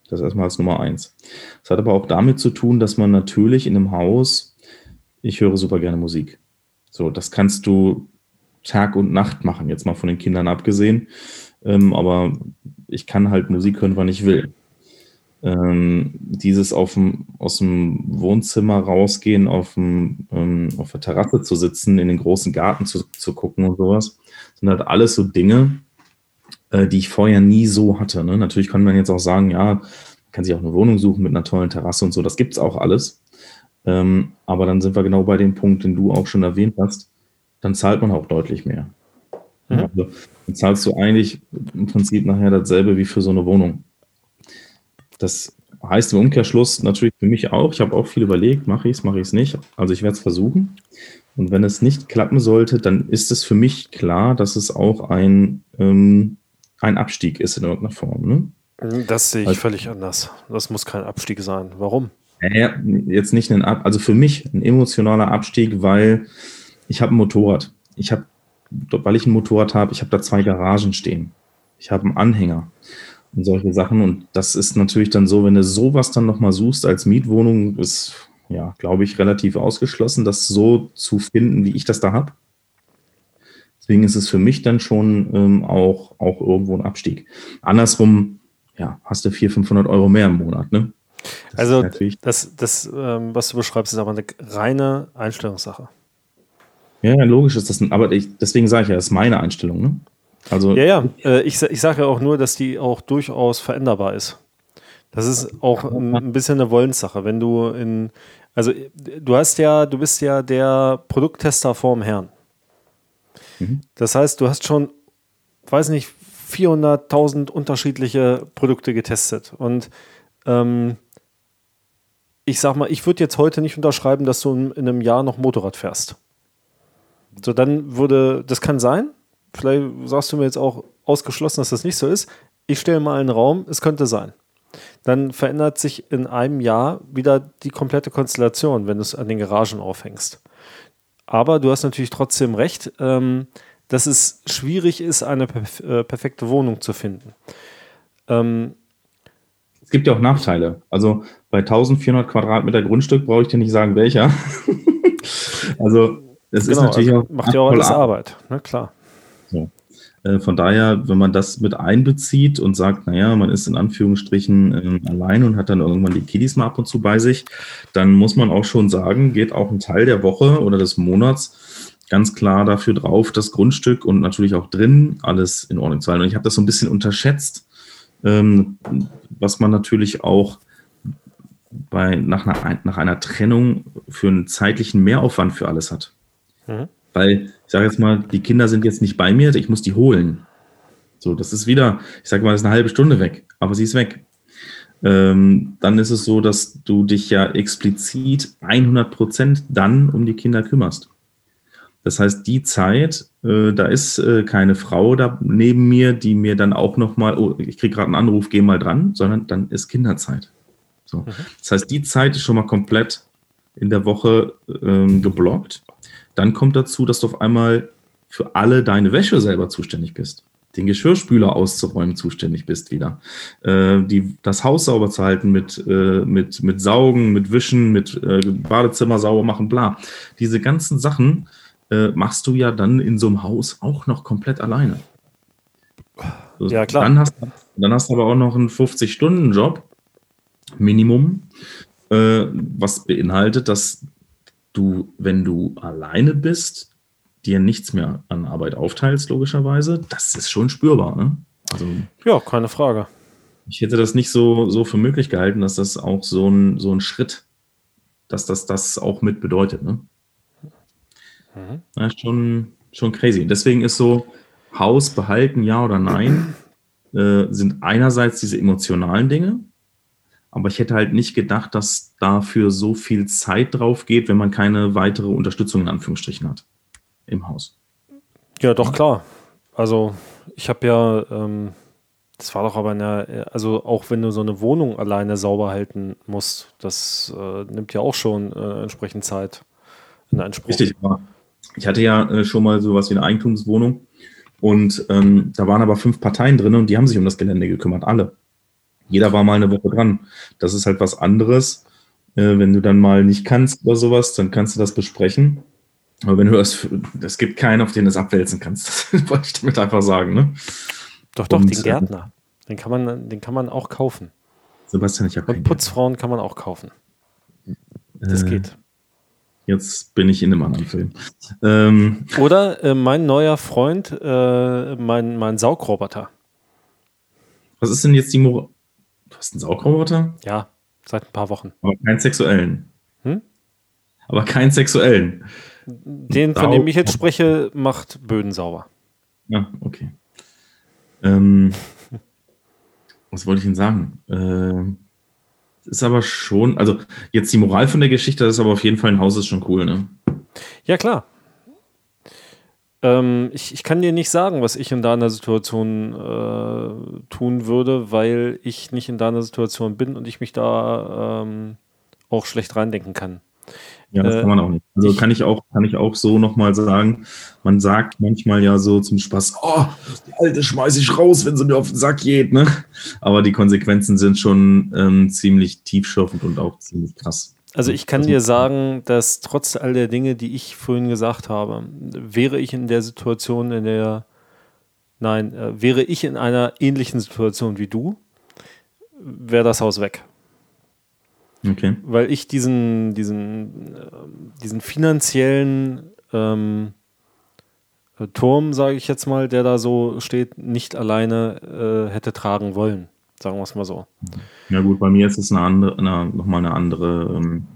Das erstmal als Nummer eins. Das hat aber auch damit zu tun, dass man natürlich in einem Haus, ich höre super gerne Musik. So, das kannst du Tag und Nacht machen, jetzt mal von den Kindern abgesehen. Ähm, aber ich kann halt Musik hören, wann ich will. Ähm, dieses auf dem, aus dem Wohnzimmer rausgehen, auf, dem, ähm, auf der Terrasse zu sitzen, in den großen Garten zu, zu gucken und sowas, sind halt alles so Dinge, äh, die ich vorher nie so hatte. Ne? Natürlich kann man jetzt auch sagen, ja, kann sich auch eine Wohnung suchen mit einer tollen Terrasse und so, das gibt es auch alles. Ähm, aber dann sind wir genau bei dem Punkt, den du auch schon erwähnt hast, dann zahlt man auch deutlich mehr. Mhm. Also, dann zahlst du eigentlich im Prinzip nachher dasselbe wie für so eine Wohnung. Das heißt im Umkehrschluss natürlich für mich auch, ich habe auch viel überlegt, mache ich es, mache ich es nicht. Also ich werde es versuchen. Und wenn es nicht klappen sollte, dann ist es für mich klar, dass es auch ein, ähm, ein Abstieg ist in irgendeiner Form. Ne? Das sehe ich also, völlig anders. Das muss kein Abstieg sein. Warum? Ja, jetzt nicht ein Ab, also für mich ein emotionaler Abstieg, weil ich habe ein Motorrad. Ich habe, weil ich ein Motorrad habe, ich habe da zwei Garagen stehen. Ich habe einen Anhänger und solche Sachen. Und das ist natürlich dann so, wenn du sowas dann nochmal suchst als Mietwohnung, ist, ja, glaube ich, relativ ausgeschlossen, das so zu finden, wie ich das da habe. Deswegen ist es für mich dann schon ähm, auch, auch irgendwo ein Abstieg. Andersrum, ja, hast du 400, 500 Euro mehr im Monat, ne? Das also das, das ähm, was du beschreibst, ist aber eine reine Einstellungssache. Ja, logisch ist das, aber ich, deswegen sage ich ja, das ist meine Einstellung. Ne? Also, ja, ja, äh, ich, ich sage ja auch nur, dass die auch durchaus veränderbar ist. Das ist auch ein bisschen eine Wollenssache. Wenn du in, also du hast ja, du bist ja der Produkttester vorm Herrn. Mhm. Das heißt, du hast schon, weiß nicht, 400.000 unterschiedliche Produkte getestet. Und ähm, ich sag mal, ich würde jetzt heute nicht unterschreiben, dass du in, in, einem Jahr noch Motorrad fährst. So, dann würde, das kann sein. Vielleicht sagst du mir jetzt auch ausgeschlossen, dass das nicht so ist. Ich stelle mal einen Raum, es könnte sein. Dann verändert sich in einem Jahr wieder die komplette Konstellation, wenn du es an den Garagen aufhängst. Aber du hast natürlich trotzdem recht. Ähm, dass es schwierig ist, eine perf äh, perfekte Wohnung zu finden. Ähm, es gibt ja auch Nachteile. Also bei 1400 Quadratmeter Grundstück brauche ich dir nicht sagen, welcher. also das genau, ist natürlich also auch macht ja auch alles Arbeit, ne? klar. So. Äh, von daher, wenn man das mit einbezieht und sagt, naja, man ist in Anführungsstrichen äh, allein und hat dann irgendwann die Kiddies mal ab und zu bei sich, dann muss man auch schon sagen, geht auch ein Teil der Woche oder des Monats ganz klar dafür drauf, das Grundstück und natürlich auch drin alles in Ordnung zu halten. Und ich habe das so ein bisschen unterschätzt, ähm, was man natürlich auch bei, nach, einer, nach einer Trennung für einen zeitlichen Mehraufwand für alles hat. Mhm. Weil, ich sage jetzt mal, die Kinder sind jetzt nicht bei mir, ich muss die holen. So, das ist wieder, ich sage mal, das ist eine halbe Stunde weg, aber sie ist weg. Ähm, dann ist es so, dass du dich ja explizit 100 Prozent dann um die Kinder kümmerst. Das heißt, die Zeit, äh, da ist äh, keine Frau da neben mir, die mir dann auch nochmal, oh, ich kriege gerade einen Anruf, geh mal dran, sondern dann ist Kinderzeit. So. Mhm. Das heißt, die Zeit ist schon mal komplett in der Woche ähm, geblockt. Dann kommt dazu, dass du auf einmal für alle deine Wäsche selber zuständig bist. Den Geschirrspüler auszuräumen zuständig bist wieder. Äh, die, das Haus sauber zu halten mit, äh, mit, mit Saugen, mit Wischen, mit äh, Badezimmer sauber machen, bla. Diese ganzen Sachen, äh, machst du ja dann in so einem Haus auch noch komplett alleine. Ja, klar. Dann hast, dann hast du aber auch noch einen 50-Stunden-Job, Minimum, äh, was beinhaltet, dass du, wenn du alleine bist, dir nichts mehr an Arbeit aufteilst, logischerweise. Das ist schon spürbar. Ne? Also, ja, keine Frage. Ich hätte das nicht so, so für möglich gehalten, dass das auch so ein, so ein Schritt, dass das das auch mit bedeutet. Ne? Mhm. Ja, schon, schon crazy. Deswegen ist so, Haus behalten, ja oder nein, äh, sind einerseits diese emotionalen Dinge, aber ich hätte halt nicht gedacht, dass dafür so viel Zeit drauf geht, wenn man keine weitere Unterstützung in Anführungsstrichen hat im Haus. Ja, doch, klar. Also ich habe ja, ähm, das war doch aber eine, also auch wenn du so eine Wohnung alleine sauber halten musst, das äh, nimmt ja auch schon äh, entsprechend Zeit in Anspruch. Richtig, aber ich hatte ja äh, schon mal sowas wie eine Eigentumswohnung und ähm, da waren aber fünf Parteien drin und die haben sich um das Gelände gekümmert, alle. Jeder war mal eine Woche dran. Das ist halt was anderes. Äh, wenn du dann mal nicht kannst oder sowas, dann kannst du das besprechen. Aber wenn du das, es gibt keinen, auf den du es abwälzen kannst. Das wollte ich damit einfach sagen, ne? Doch, doch, und, den äh, Gärtner. Den kann man, den kann man auch kaufen. Sebastian, ich habe Und Putzfrauen kann man auch kaufen. Das äh, geht. Jetzt bin ich in einem anderen Film. Ähm. Oder äh, mein neuer Freund, äh, mein, mein Saugroboter. Was ist denn jetzt die Moral? Du hast einen Saugroboter? Ja, seit ein paar Wochen. Aber keinen sexuellen. Hm? Aber keinen sexuellen. Den, von dem ich jetzt spreche, macht Böden sauber. Ja, okay. Ähm, was wollte ich denn sagen? Äh, ist aber schon, also jetzt die Moral von der Geschichte, das ist aber auf jeden Fall ein Haus ist schon cool, ne? Ja, klar. Ähm, ich, ich kann dir nicht sagen, was ich in deiner Situation äh, tun würde, weil ich nicht in deiner Situation bin und ich mich da ähm, auch schlecht reindenken kann. Ja, das Äh, kann man auch nicht. Also kann ich auch, kann ich auch so nochmal sagen. Man sagt manchmal ja so zum Spaß, oh, die alte schmeiß ich raus, wenn sie mir auf den Sack geht, ne? Aber die Konsequenzen sind schon ähm, ziemlich tiefschürfend und auch ziemlich krass. Also ich kann dir sagen, dass trotz all der Dinge, die ich vorhin gesagt habe, wäre ich in der Situation, in der, nein, äh, wäre ich in einer ähnlichen Situation wie du, wäre das Haus weg. Okay. Weil ich diesen, diesen, äh, diesen finanziellen ähm, äh, Turm, sage ich jetzt mal, der da so steht, nicht alleine äh, hätte tragen wollen. Sagen wir es mal so. Ja gut, bei mir ist es eine andere, eine, nochmal eine andere, ähm,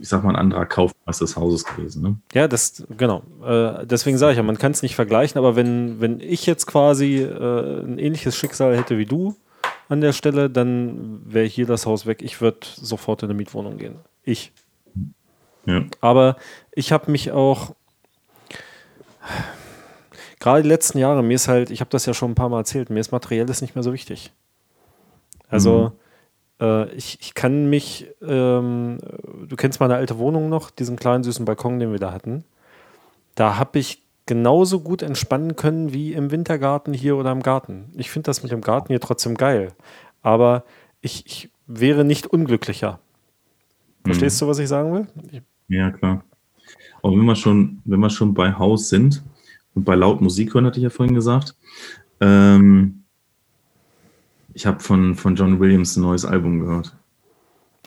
ich sag mal, ein anderer Kaufpreis des Hauses gewesen. Ne? Ja, das, genau. Äh, deswegen sage ich ja, man kann es nicht vergleichen, aber wenn, wenn ich jetzt quasi äh, ein ähnliches Schicksal hätte wie du an der Stelle, dann wäre hier das Haus weg. Ich würde sofort in eine Mietwohnung gehen. Ich. Ja. Aber ich habe mich auch gerade die letzten Jahre, mir ist halt, ich habe das ja schon ein paar Mal erzählt, mir ist Materielles nicht mehr so wichtig. Also äh, ich, ich kann mich, ähm, du kennst meine alte Wohnung noch, diesen kleinen süßen Balkon, den wir da hatten. Da habe ich genauso gut entspannen können wie im Wintergarten hier oder im Garten. Ich finde das mit dem Garten hier trotzdem geil. Aber ich, ich wäre nicht unglücklicher. Verstehst du, was ich sagen will? Ich, Ja, klar. Aber wenn wir schon, wenn wir schon bei Haus sind und bei laut Musik hören, hatte ich ja vorhin gesagt, ähm, ich habe von, von John Williams ein neues Album gehört.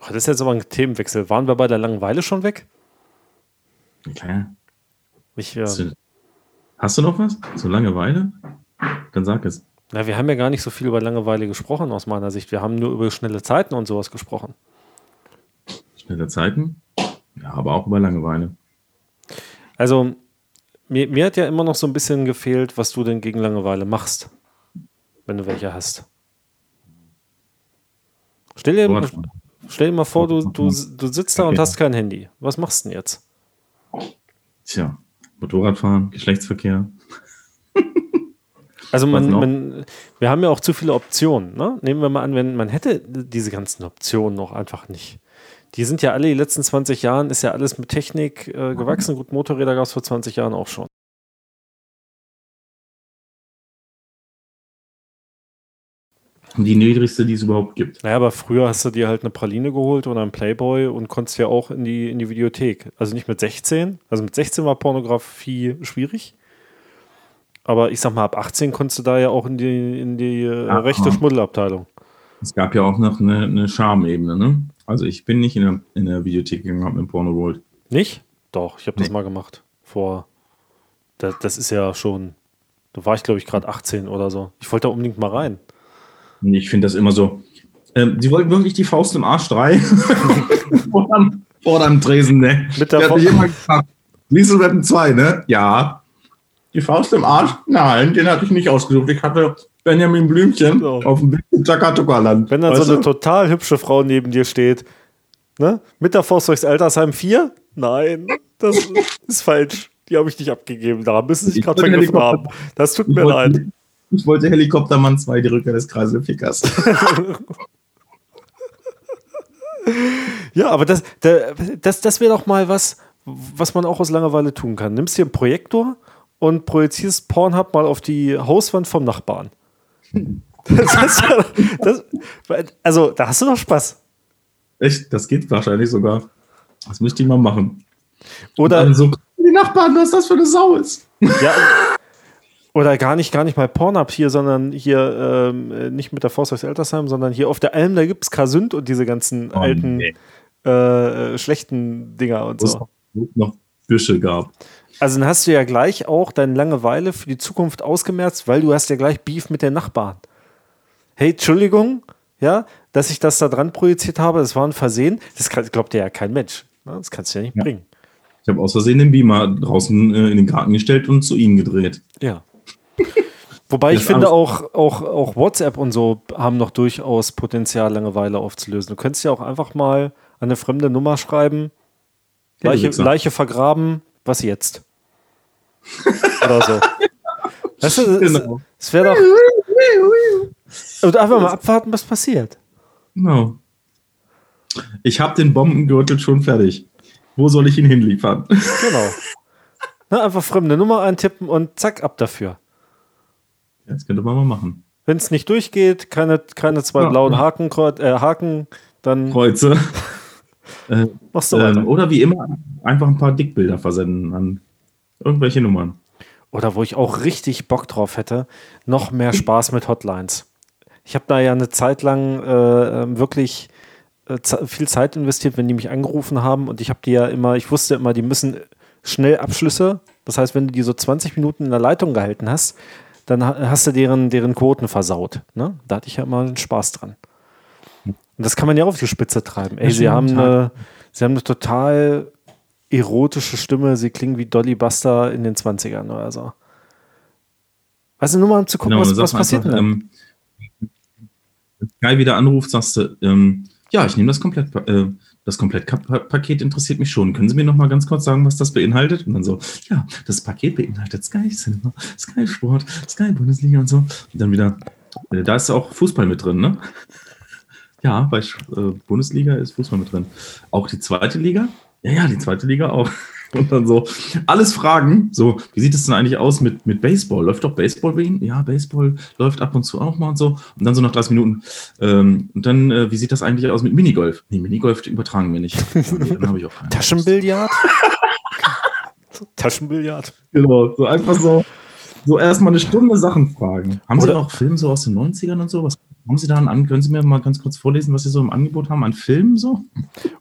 oh, das ist jetzt aber ein Themenwechsel. Waren wir bei der Langeweile schon weg? Okay. Ich, Hast du- Hast du noch was? So Langeweile? Dann sag es. na, wir haben ja gar nicht so viel über Langeweile gesprochen aus meiner Sicht. Wir haben nur über schnelle Zeiten und sowas gesprochen. Schnelle Zeiten? Ja, aber auch über Langeweile. Also, mir, mir hat ja immer noch so ein bisschen gefehlt, was du denn gegen Langeweile machst, wenn du welche hast. Stell dir, Wort- stell dir mal vor, du, du, du sitzt da und Okay. hast kein Handy. Was machst du denn jetzt? Tja, Motorradfahren, Geschlechtsverkehr. Also man, man, wir haben ja auch zu viele Optionen. Ne? Nehmen wir mal an, wenn man hätte diese ganzen Optionen noch einfach nicht. Die sind ja alle, die letzten 20 Jahren ist ja alles mit Technik äh, gewachsen. Gut, Motorräder gab es vor 20 Jahren auch schon. Die niedrigste, die es überhaupt gibt. Naja, aber früher hast du dir halt eine Praline geholt oder einen Playboy und konntest ja auch in die, in die Videothek. Also nicht mit 16. Also mit 16 war Pornografie schwierig. Aber ich sag mal, ab 18 konntest du da ja auch in die, in die äh, rechte Schmuddelabteilung. Es gab ja auch noch eine, eine Charmebene, ne? Also ich bin nicht in der, in der Videothek gegangen, habe mir Porno geholt. Nicht? Doch, ich habe das Nee. mal gemacht. Vor. Das, das ist ja schon. Da war ich, glaube ich, gerade 18 oder so. Ich wollte da unbedingt mal rein. Ich finde das immer so. Ähm, Sie wollten wirklich die Faust im Arsch 3 vor, dem, vor dem Tresen, ne? Mit der Der hat Fa- mich immer gefragt, Liesel Rappen 2, ne? Ja. Die Faust im Arsch? Nein, den hatte ich nicht ausgesucht. Ich hatte Benjamin Blümchen So. auf dem Bild in Takatuka-Land. Wenn dann Weißt so eine du? total hübsche Frau neben dir steht, ne? Mit der Faust durchs Altersheim 4? Nein, das ist falsch. Die habe ich nicht abgegeben. Da müssen sie sich Ich gerade vergriffen haben. Das tut mir leid. wollte, ich wollte Helikoptermann 2, die Rückkehr des Kreiselfickers. Ja, aber das, da- das, das wäre doch mal was, was man auch aus Langeweile tun kann. Nimmst dir einen Projektor und projizierst Pornhub mal auf die Hauswand vom Nachbarn. Das das, also, da hast du doch Spaß. Echt, das geht wahrscheinlich sogar. Das müsste ich mal machen. Oder, so, die Nachbarn, was das für eine Sau ist. ja, oder gar nicht, gar nicht mal Pornhub hier, sondern hier ähm, äh, nicht mit der Faust durchs Altersheim, sondern hier auf der Alm, da gibt es Kasünd und diese ganzen Oh, alten, nee. äh, äh, schlechten Dinger und Wo es so. noch Büsche gab. Also dann hast du ja gleich auch deine Langeweile für die Zukunft ausgemerzt, weil du hast ja gleich Beef mit den Nachbarn. hey, Entschuldigung, ja, dass ich das da dran projiziert habe, das war ein Versehen. Das glaubt ja kein Mensch. Ne? Das kannst du ja nicht Ja. bringen. Ich habe aus Versehen den Beamer draußen äh, in den Garten gestellt und zu ihnen gedreht. Ja. Wobei ich finde, auch, auch, auch WhatsApp und so haben noch durchaus Potenzial, Langeweile aufzulösen. Du könntest ja auch einfach mal an eine fremde Nummer schreiben, Leiche. Leiche vergraben, was jetzt? Oder so. Weißt du, es, Genau. es wäre doch. Und einfach mal abwarten, was passiert. Genau. Ich habe den Bombengürtel schon fertig. Wo soll ich ihn hinliefern? Genau. Na, einfach fremde Nummer eintippen und zack, ab dafür. Das könnte man mal machen. Wenn es nicht durchgeht, keine, keine zwei Ja. blauen Haken, äh, Haken, dann Kreuze. Äh, machst du ähm, oder wie immer einfach ein paar Dickbilder versenden an irgendwelche Nummern. Oder wo ich auch richtig Bock drauf hätte, noch mehr Spaß mit Hotlines. Ich habe da ja eine Zeit lang äh, ähm, wirklich äh, viel Zeit investiert, wenn die mich angerufen haben und ich habe die ja immer, ich wusste immer, die müssen schnell Abschlüsse. Das heißt, wenn du die so 20 Minuten in der Leitung gehalten hast, dann ha- hast du deren, deren Quoten versaut. Ne? Da hatte ich ja immer einen Spaß dran. Und das kann man ja auf die Spitze treiben. Ey, sie haben, eine, sie haben eine total erotische Stimme. Sie klingen wie Dolly Buster in den 20ern oder so. Du, nur mal um zu gucken, Genau, was, was passiert einfach, denn? ähm, wenn Sky wieder anruft, sagst du, ähm, ja, ich nehme das komplett, äh, das Komplettpaket interessiert mich schon. Können Sie mir noch mal ganz kurz sagen, was das beinhaltet? Und dann so, ja, das Paket beinhaltet Sky Cinema, Sky Sport, Sky Bundesliga und so. Und dann wieder, äh, da ist auch Fußball mit drin, ne? Ja, bei äh, Bundesliga ist Fußball mit drin. Auch die zweite Liga? Ja, ja, die zweite Liga auch. Und dann so, alles Fragen. So, wie sieht es denn eigentlich aus mit, mit Baseball? Läuft doch Baseball bei Ihnen? Ja, Baseball läuft ab und zu auch mal und so. Und dann so nach 30 Minuten. Ähm, und dann, äh, wie sieht das eigentlich aus mit Minigolf? Nee, Minigolf übertragen wir nicht. Nee, dann habe ich auch keinen. Taschenbillard? Taschenbillard. Genau, so einfach so, so erstmal eine Stunde Sachen fragen. Haben Sie Oder- noch Filme so aus den 90ern und so? Was haben Sie da an? Können Sie mir mal ganz kurz vorlesen, was Sie so im Angebot haben an Filmen so?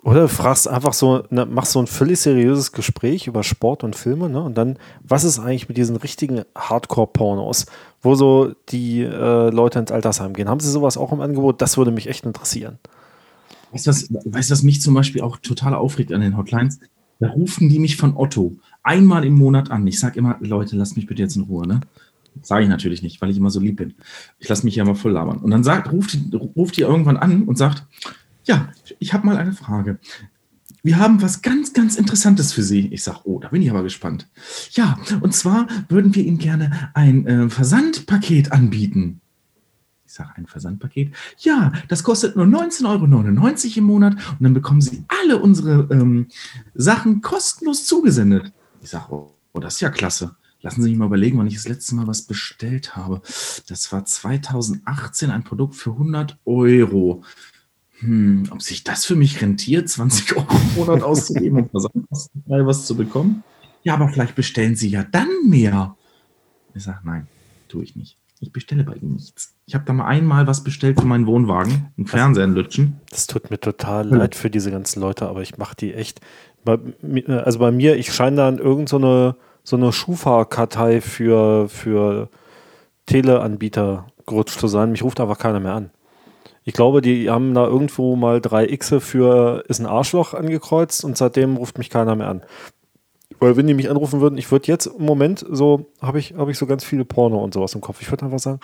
Oder du fragst einfach so, ne, machst so ein völlig seriöses Gespräch über Sport und Filme, ne? Und dann, was ist eigentlich mit diesen richtigen Hardcore-Pornos, wo so die äh, Leute ins Altersheim gehen? Haben sie sowas auch im Angebot? Das würde mich echt interessieren. Weißt du, was, weißt, du, was mich zum Beispiel auch total aufregt an den Hotlines? Da rufen die mich von Otto einmal im Monat an. Ich sage immer, Leute, lasst mich bitte jetzt in Ruhe, ne? Sage ich natürlich nicht, weil ich immer so lieb bin. Ich lasse mich ja mal voll labern. Und dann sagt, ruft, ruft die irgendwann an und sagt, ja, ich habe mal eine Frage. Wir haben was ganz, ganz Interessantes für Sie. Ich sage, oh, da bin ich aber gespannt. Ja, und zwar würden wir Ihnen gerne ein äh, Versandpaket anbieten. Ich sage, ein Versandpaket? Ja, das kostet nur 19,99 Euro im Monat und dann bekommen Sie alle unsere ähm, Sachen kostenlos zugesendet. Ich sage, oh, oh, das ist ja klasse. Lassen Sie mich mal überlegen, wann ich das letzte Mal was bestellt habe. Das war 2018 ein Produkt für 100 Euro. Hm, ob sich das für mich rentiert, 20 Euro im Monat auszugeben und versandkostenfrei was zu bekommen? Ja, aber vielleicht bestellen Sie ja dann mehr. Ich sage, nein, tue ich nicht. Ich bestelle bei Ihnen nichts. Ich habe da mal einmal was bestellt für meinen Wohnwagen, einen Fernseher Lütschen. Das tut mir total leid für diese ganzen Leute, aber ich mache die echt. Bei, also bei mir, ich scheine da in irgendeine so eine, so eine Schufa-Kartei für, für Teleanbieter gerutscht zu sein. Mich ruft einfach keiner mehr an. Ich glaube, die haben da irgendwo mal drei Xe für ist ein Arschloch angekreuzt und seitdem ruft mich keiner mehr an. Weil wenn die mich anrufen würden, ich würde jetzt im Moment so, habe ich, hab ich so ganz viele Porno und sowas im Kopf. Ich würde einfach sagen,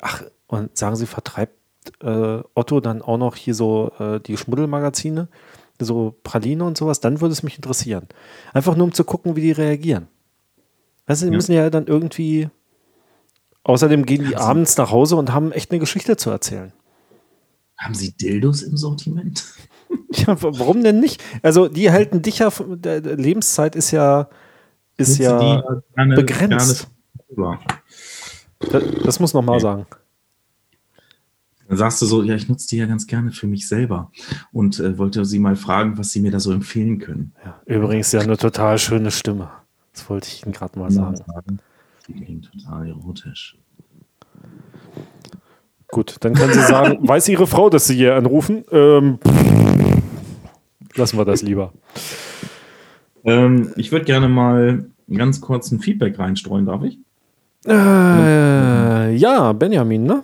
ach, und sagen Sie, vertreibt äh, Otto dann auch noch hier so äh, die Schmuddelmagazine, so Praline und sowas, dann würde es mich interessieren. Einfach nur um zu gucken, wie die reagieren. Weißt du, die Ja. müssen ja dann irgendwie. Außerdem gehen die Ja, so- abends nach Hause und haben echt eine Geschichte zu erzählen. Haben Sie Dildos im Sortiment? Ja, wa- warum denn nicht? Also, die halten dich ja, Lebenszeit ist ja, ist ja, gerne- begrenzt. gerne- das, das muss noch mal Nee. sagen. Dann sagst du so, ja, ich nutze die ja ganz gerne für mich selber und äh, wollte Sie mal fragen, was Sie mir da so empfehlen können. Ja, übrigens ja eine total schöne Stimme. Das wollte ich Ihnen gerade mal sagen. Die klingt total erotisch. Gut, dann können Sie sagen, weiß Ihre Frau, dass Sie hier anrufen? Ähm, lassen wir das lieber. Ähm, ich würde gerne mal ganz kurz ein Feedback reinstreuen, darf ich? Äh, ja, Benjamin, ne?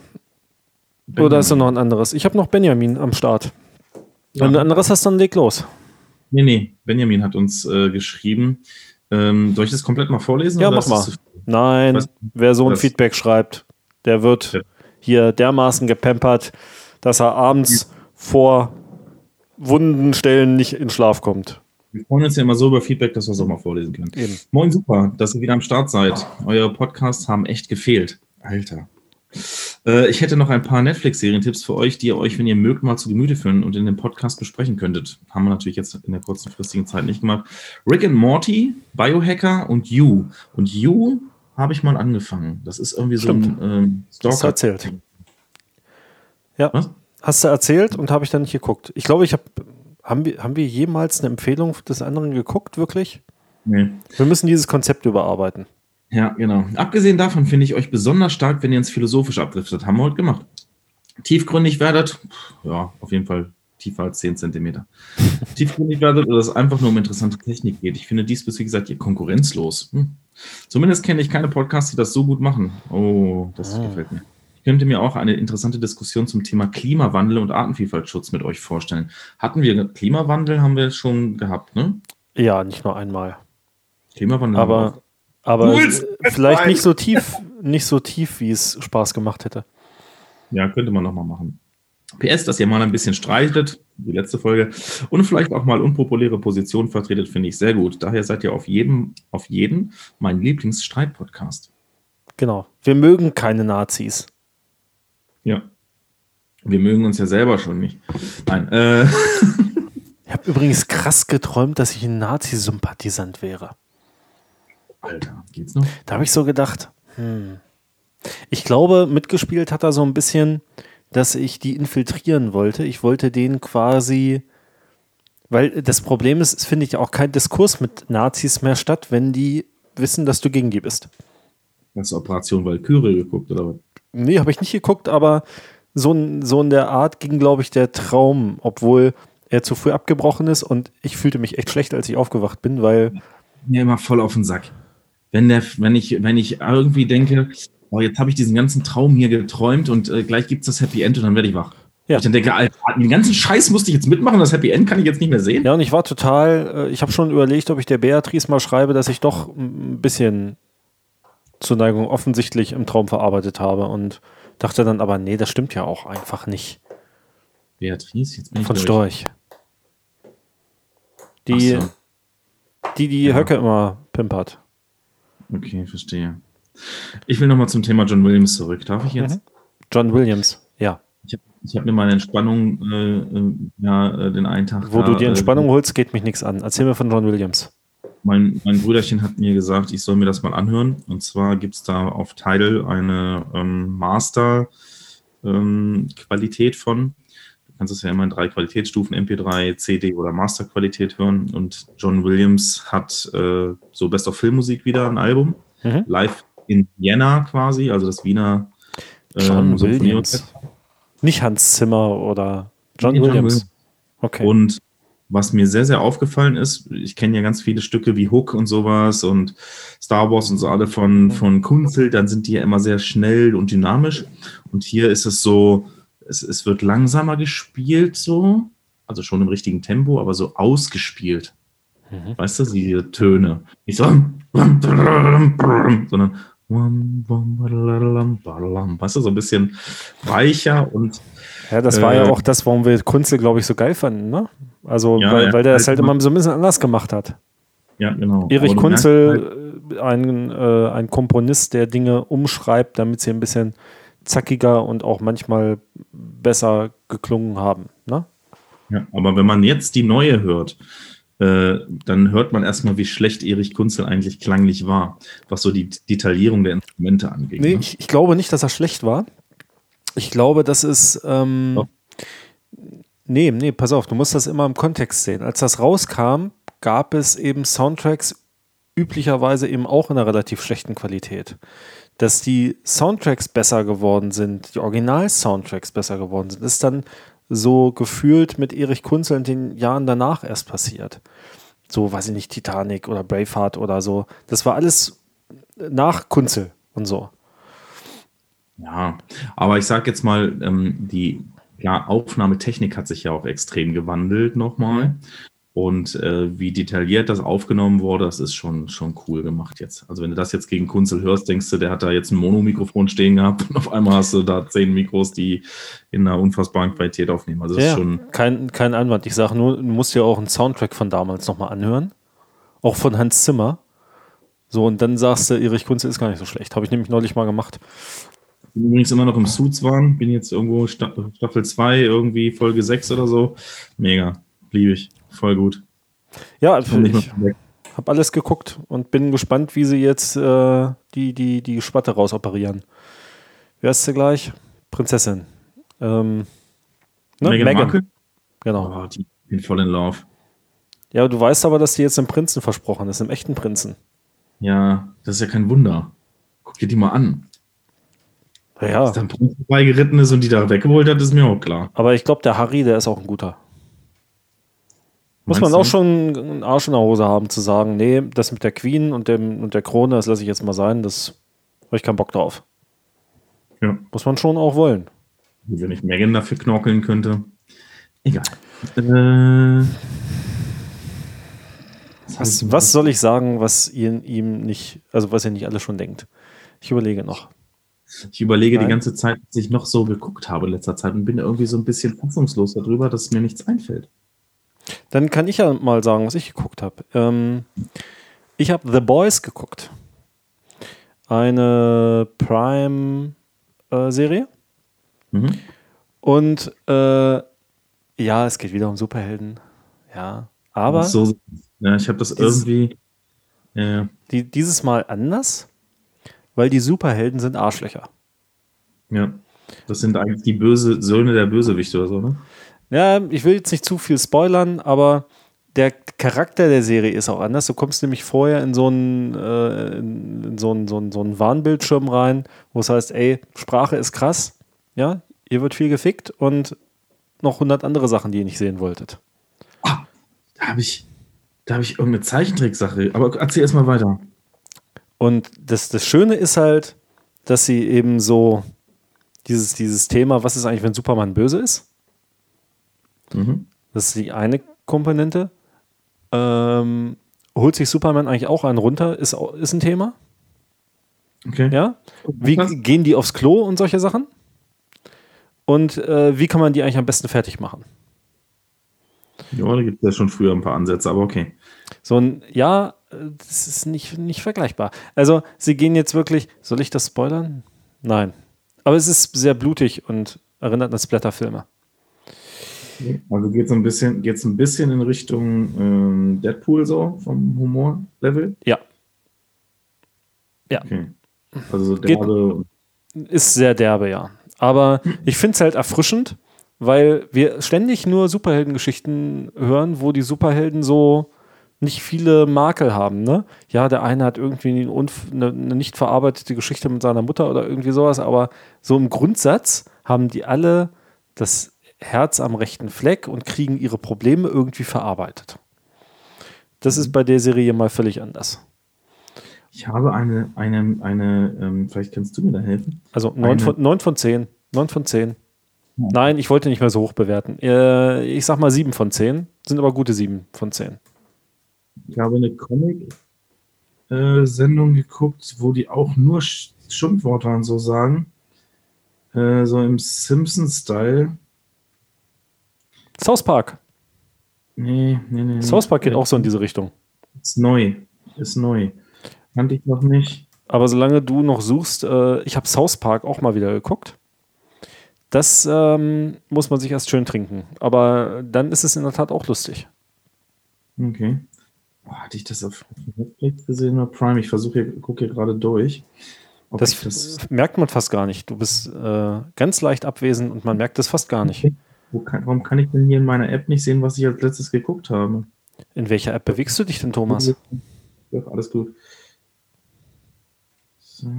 Oder ist da noch ein anderes? Ich habe noch Benjamin am Start. Wenn du ein anderes hast, dann leg los. Nee, nee, Benjamin hat uns äh, geschrieben. Ähm, soll ich das komplett mal vorlesen? Ja, mach mal. das Nein, Was- wer so ein was- Feedback schreibt, der wird Ja. hier dermaßen gepampert, dass er abends vor wunden Stellen nicht in Schlaf kommt. Wir freuen uns ja immer so über Feedback, dass wir es auch mal vorlesen können. Eben. Moin, super, dass ihr wieder am Start seid. Eure Podcasts haben echt gefehlt. Alter. Äh, ich hätte noch ein paar Netflix-Serientipps für euch, die ihr euch, wenn ihr mögt, mal zu Gemüte führen und in dem Podcast besprechen könntet. Haben wir natürlich jetzt in der kurzen, fristigen Zeit nicht gemacht. Rick and Morty, Biohacker und You. Und You habe ich mal angefangen. Das ist irgendwie so Stimmt. ein ähm, Hast du Stalker. erzählt. Ja. Was? Hast du erzählt und habe ich dann nicht geguckt. Ich glaube, ich habe. Haben wir, haben wir jemals eine Empfehlung des anderen geguckt, wirklich? Nee. Wir müssen dieses Konzept überarbeiten. Ja, genau. Abgesehen davon finde ich euch besonders stark, wenn ihr ins Philosophische abdriftet. Haben wir heute gemacht. Tiefgründig werdet, ja, auf jeden Fall tiefer als 10 Zentimeter. Tiefgründig werdet oder es einfach nur um interessante Technik geht. Ich finde diesbezüglich seid ihr konkurrenzlos. Hm. Zumindest kenne ich keine Podcasts, die das so gut machen. Oh, das Ah. gefällt mir. Ich könnte mir auch eine interessante Diskussion zum Thema Klimawandel und Artenvielfaltschutz mit euch vorstellen. Hatten wir Klimawandel, haben wir schon gehabt, ne? Ja, nicht nur einmal. Klimawandel Aber. Aber äh, vielleicht nicht so tief, nicht so tief, wie es Spaß gemacht hätte. Ja, könnte man nochmal machen. PS, dass ihr mal ein bisschen streitet, die letzte Folge, und vielleicht auch mal unpopuläre Positionen vertretet, finde ich sehr gut. Daher seid ihr auf jedem, auf jeden mein Lieblingsstreit-Podcast. Genau. Wir mögen keine Nazis. Ja. Wir mögen uns ja selber schon nicht. Nein, äh, Ich habe übrigens krass geträumt, dass ich ein Nazi-Sympathisant wäre. Alter, geht's noch? Da habe ich so gedacht, hm. Ich glaube, mitgespielt hat er so ein bisschen, dass ich die infiltrieren wollte. Ich wollte den quasi, weil das Problem ist, es findet ja auch kein Diskurs mit Nazis mehr statt, wenn die wissen, dass du gegen die bist. Hast du Operation Valkyrie geguckt oder was? Nee, habe ich nicht geguckt, aber so, in- so in der Art ging, glaube ich, der Traum, obwohl er zu früh abgebrochen ist und ich fühlte mich echt schlecht, als ich aufgewacht bin, weil Mir immer voll auf den Sack. Wenn, der, wenn, ich, wenn ich irgendwie denke, oh, jetzt habe ich diesen ganzen Traum hier geträumt und äh, gleich gibt es das Happy End und dann werde ich wach. Ja. Ich dann denke, Alter, den ganzen Scheiß musste ich jetzt mitmachen, das Happy End kann ich jetzt nicht mehr sehen. Ja, und ich war total, äh, ich habe schon überlegt, ob ich der Beatrice mal schreibe, dass ich doch ein bisschen Zuneigung offensichtlich im Traum verarbeitet habe und dachte dann aber, nee, das stimmt ja auch einfach nicht. Beatrice, jetzt bin ich Von durch. Storch. Die, so, die, die Ja. Höcke immer pimpert. Okay, verstehe. Ich will nochmal zum Thema John Williams zurück. Darf ich jetzt? Mhm. John Williams, ja. Ich habe hab mir meine Entspannung äh, äh, ja, äh, den einen Tag. Wo da, du die äh, Entspannung holst, geht mich nichts an. Erzähl mir von John Williams. Mein, mein Brüderchen hat mir gesagt, ich soll mir das mal anhören. Und zwar gibt es da auf Tidal eine ähm, Master-Qualität von. Du kannst es ja immer in drei Qualitätsstufen, MP3, CD oder Master-Qualität hören. Und John Williams hat äh, so Best of Filmmusik wieder ein Album. Mhm. Live in Vienna quasi, also das Wiener John ähm, Williams. Nicht Hans Zimmer oder John Nee, John Williams. Williams. Okay. Und was mir sehr, sehr aufgefallen ist, ich kenne ja ganz viele Stücke wie Hook und sowas und Star Wars und so alle von, von Kunzel, dann sind die ja immer sehr schnell und dynamisch. Und hier ist es so, es, es wird langsamer gespielt, so, also schon im richtigen Tempo, aber so ausgespielt. Mhm. Weißt du, diese Töne. Nicht so, sondern weißt du, so ein bisschen weicher und Ja, das war ja Äh, auch das, warum wir Kunzel, glaube ich, so geil fanden, ne? Also, Ja, weil, weil der das halt Also- immer so ein bisschen anders gemacht hat. ja, genau. Erich merkst halt- Kunzel, äh, ein, äh, ein Komponist, der Dinge umschreibt, damit sie ein bisschen zackiger und auch manchmal besser geklungen haben. Ne? Ja, aber wenn man jetzt die neue hört, äh, dann hört man erstmal, wie schlecht Erich Kunzel eigentlich klanglich war, was so die Detaillierung der Instrumente angeht. Nee, ne? ich, ich glaube nicht, dass er schlecht war. Ich glaube, das ist. Ähm, Doch. nee, nee, pass auf, du musst das immer im Kontext sehen. Als das rauskam, gab es eben Soundtracks üblicherweise eben auch in einer relativ schlechten Qualität. Dass die Soundtracks besser geworden sind, die Original-Soundtracks besser geworden sind, ist dann so gefühlt mit Erich Kunzel in den Jahren danach erst passiert. So, weiß ich nicht, Titanic oder Braveheart oder so. Das war alles nach Kunzel und so. Ja, aber ich sage jetzt mal, ähm, die ja, Aufnahmetechnik hat sich ja auch extrem gewandelt nochmal. Und äh, wie detailliert das aufgenommen wurde, das ist schon, schon cool gemacht jetzt. Also wenn du das jetzt gegen Kunzel hörst, denkst du, der hat da jetzt ein Monomikrofon stehen gehabt und auf einmal hast du da zehn Mikros, die in einer unfassbaren Qualität aufnehmen. Also das Ja, ist schon. kein, kein Einwand. Ich sage nur, du musst dir auch einen Soundtrack von damals nochmal anhören. Auch von Hans Zimmer. So, und dann sagst du, Erich Kunze ist gar nicht so schlecht. Habe ich nämlich neulich mal gemacht. bin übrigens immer noch im Suits waren, bin jetzt irgendwo Sta Staffel 2, irgendwie Folge 6 oder so. Mega. Liebe ich. Voll gut. Ja, ich habe alles geguckt und bin gespannt, wie sie jetzt äh, die, die, die Spatte rausoperieren. Wer ist sie gleich? Prinzessin. Ähm, ne? Meghan Meghan. Markle? Genau. Oh, die bin voll in Love. Ja, du weißt aber, dass die jetzt einen Prinzen versprochen ist, einen echten Prinzen. Ja, das ist ja kein Wunder. Guck dir die mal an. Ja, Dass da ein Prinz vorbeigeritten ist und die da weggeholt hat, ist mir auch klar. aber ich glaube, der Harry, der ist auch ein guter. Muss Meinst man auch du? schon einen Arsch in der Hose haben, zu sagen, nee, das mit der Queen und, dem, und der Krone, das lasse ich jetzt mal sein, das habe ich keinen Bock drauf. Ja. Muss man schon auch wollen. Wenn ich Megan dafür knorkeln könnte. Egal. Äh, Was, was soll ich sagen, was ihr ihm nicht, also was ihr nicht alle schon denkt? Ich überlege noch. Ich überlege Nein. die ganze Zeit, was ich noch so geguckt habe in letzter Zeit und bin irgendwie so ein bisschen fassungslos darüber, dass mir nichts einfällt. Dann kann ich ja mal sagen, was ich geguckt habe. Ähm, ich habe The Boys geguckt. Eine Prime-Serie. Mhm. Und äh, ja, es geht wieder um Superhelden. Ja. Aber so, ja, ich habe das Dieses- irgendwie. Ja, die, dieses Mal anders, weil die Superhelden sind Arschlöcher. ja. Das sind eigentlich die böse Söhne der Bösewichte oder so, ne? Ja, ich will jetzt nicht zu viel spoilern, aber der Charakter der Serie ist auch anders. Du kommst nämlich vorher in so einen, äh, in so einen, so einen, so einen Warnbildschirm rein, wo es heißt, ey, Sprache ist krass, ja, hier wird viel gefickt und noch hundert andere Sachen, die ihr nicht sehen wolltet. Da habe ich, da habe ich irgendeine Zeichentricksache. Aber erzähl erst mal weiter. Und das, das Schöne ist halt, dass sie eben so dieses, dieses Thema, was ist eigentlich, wenn Superman böse ist? Mhm. Das ist die eine Komponente. Ähm, holt sich Superman eigentlich auch einen runter? Ist, ist ein Thema. Okay. Ja? Wie gehen die aufs Klo und solche Sachen? Und äh, wie kann man die eigentlich am besten fertig machen? Ja, da gibt es ja schon früher ein paar Ansätze, aber okay. So ein, ja, äh, das ist nicht, nicht vergleichbar. Also, sie gehen jetzt wirklich, soll ich das spoilern? Nein. Aber es ist sehr blutig und erinnert an Splatterfilme. Also geht es ein bisschen, geht's ein bisschen in Richtung ähm, Deadpool so vom Humorlevel. Ja. Ja. Okay. Also so Geht- derbe und Ist sehr derbe, ja. Aber ich finde es halt erfrischend, weil wir ständig nur Superheldengeschichten hören, wo die Superhelden so nicht viele Makel haben. Ne? Ja, der eine hat irgendwie eine, eine nicht verarbeitete Geschichte mit seiner Mutter oder irgendwie sowas, aber so im Grundsatz haben die alle das Herz am rechten Fleck und kriegen ihre Probleme irgendwie verarbeitet. Das ist bei der Serie mal völlig anders. Ich habe eine, eine, eine, ähm, vielleicht kannst du mir da helfen. Also 9 Eine- von, 9 von 10. 9 von 10. Nein, ich wollte nicht mehr so hoch bewerten. Äh, ich sag mal 7 von 10. Sind aber gute 7 von 10. Ich habe eine Comic-Sendung geguckt, wo die auch nur Sch- Schimpfwörter und so sagen. Äh, so im Simpson-Style. South Park. Nee, nee, nee. South Park geht auch so in diese Richtung. Ist neu. Ist neu. Kannte ich noch nicht. Aber solange du noch suchst, äh, ich habe South Park auch mal wieder geguckt. Das ähm, muss man sich erst schön trinken. Aber dann ist es in der Tat auch lustig. Okay. Oh, hatte ich das auf Netflix gesehen oder Prime? Ich versuche gucke hier gerade durch. Das, das merkt man fast gar nicht. Du bist äh, ganz leicht abwesend und man merkt es fast gar nicht. Kann, warum kann ich denn hier in meiner App nicht sehen, was ich als letztes geguckt habe? In welcher App bewegst du dich denn, Thomas? Ja, alles gut. So.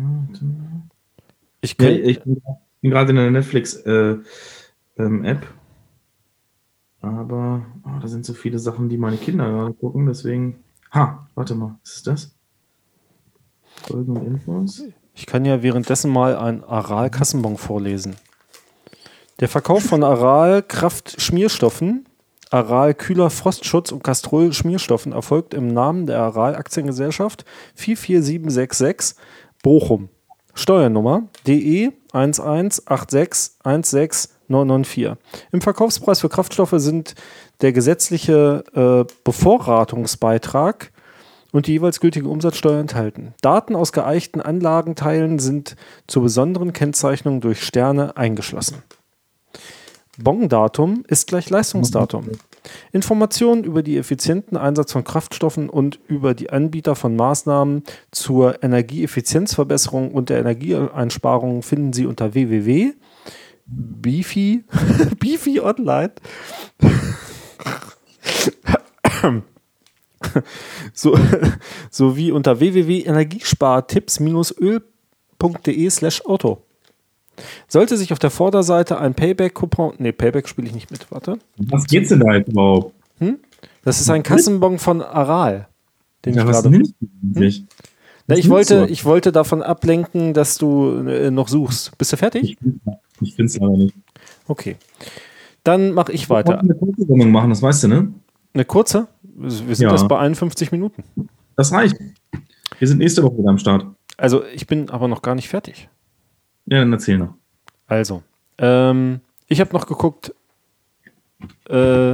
Ich könnte. ich bin gerade in der Netflix-App. Ähm, App. Aber oh, da sind so viele Sachen, die meine Kinder gerade gucken, deswegen. Ha, warte mal, ist es das? Folgen und Infos? Ich kann ja währenddessen mal ein Aral-Kassenbon vorlesen. Der Verkauf von Aral-Kraft-Schmierstoffen, Aral-Kühler-Frostschutz und Castrol-Schmierstoffen erfolgt im Namen der Aral-Aktiengesellschaft 44766 Bochum. Steuernummer DE 118616994. Im Verkaufspreis für Kraftstoffe sind der gesetzliche äh, Bevorratungsbeitrag und die jeweils gültige Umsatzsteuer enthalten. Daten aus geeichten Anlagenteilen sind zur besonderen Kennzeichnung durch Sterne eingeschlossen. Bon-Datum ist gleich Leistungsdatum. Informationen über die effizienten Einsatz von Kraftstoffen und über die Anbieter von Maßnahmen zur Energieeffizienzverbesserung und der Energieeinsparung finden Sie unter www.beefy Beefy Online so, sowie unter www.energiespartipps-öl.de slash Auto. Sollte sich auf der Vorderseite ein Payback-Coupon. Ne, Payback spiele ich nicht mit, warte. Was geht's denn da jetzt überhaupt? Hm? Das ist ein Kassenbon von Aral. Den Ja, ich was gerade. nimmst du eigentlich? Na, ich, wollte, ich wollte davon ablenken, dass du äh, noch suchst. Bist du fertig? Ich, ich finde es aber nicht. Okay. Dann mache ich weiter. wollten eine kurze Sendung machen, das weißt du, ne? Eine kurze? Wir sind Ja. erst bei 51 Minuten. Das reicht. Wir sind nächste Woche wieder am Start. Also, ich bin aber noch gar nicht fertig. Ja, dann erzähl noch. Also, ähm, ich habe noch geguckt. Äh,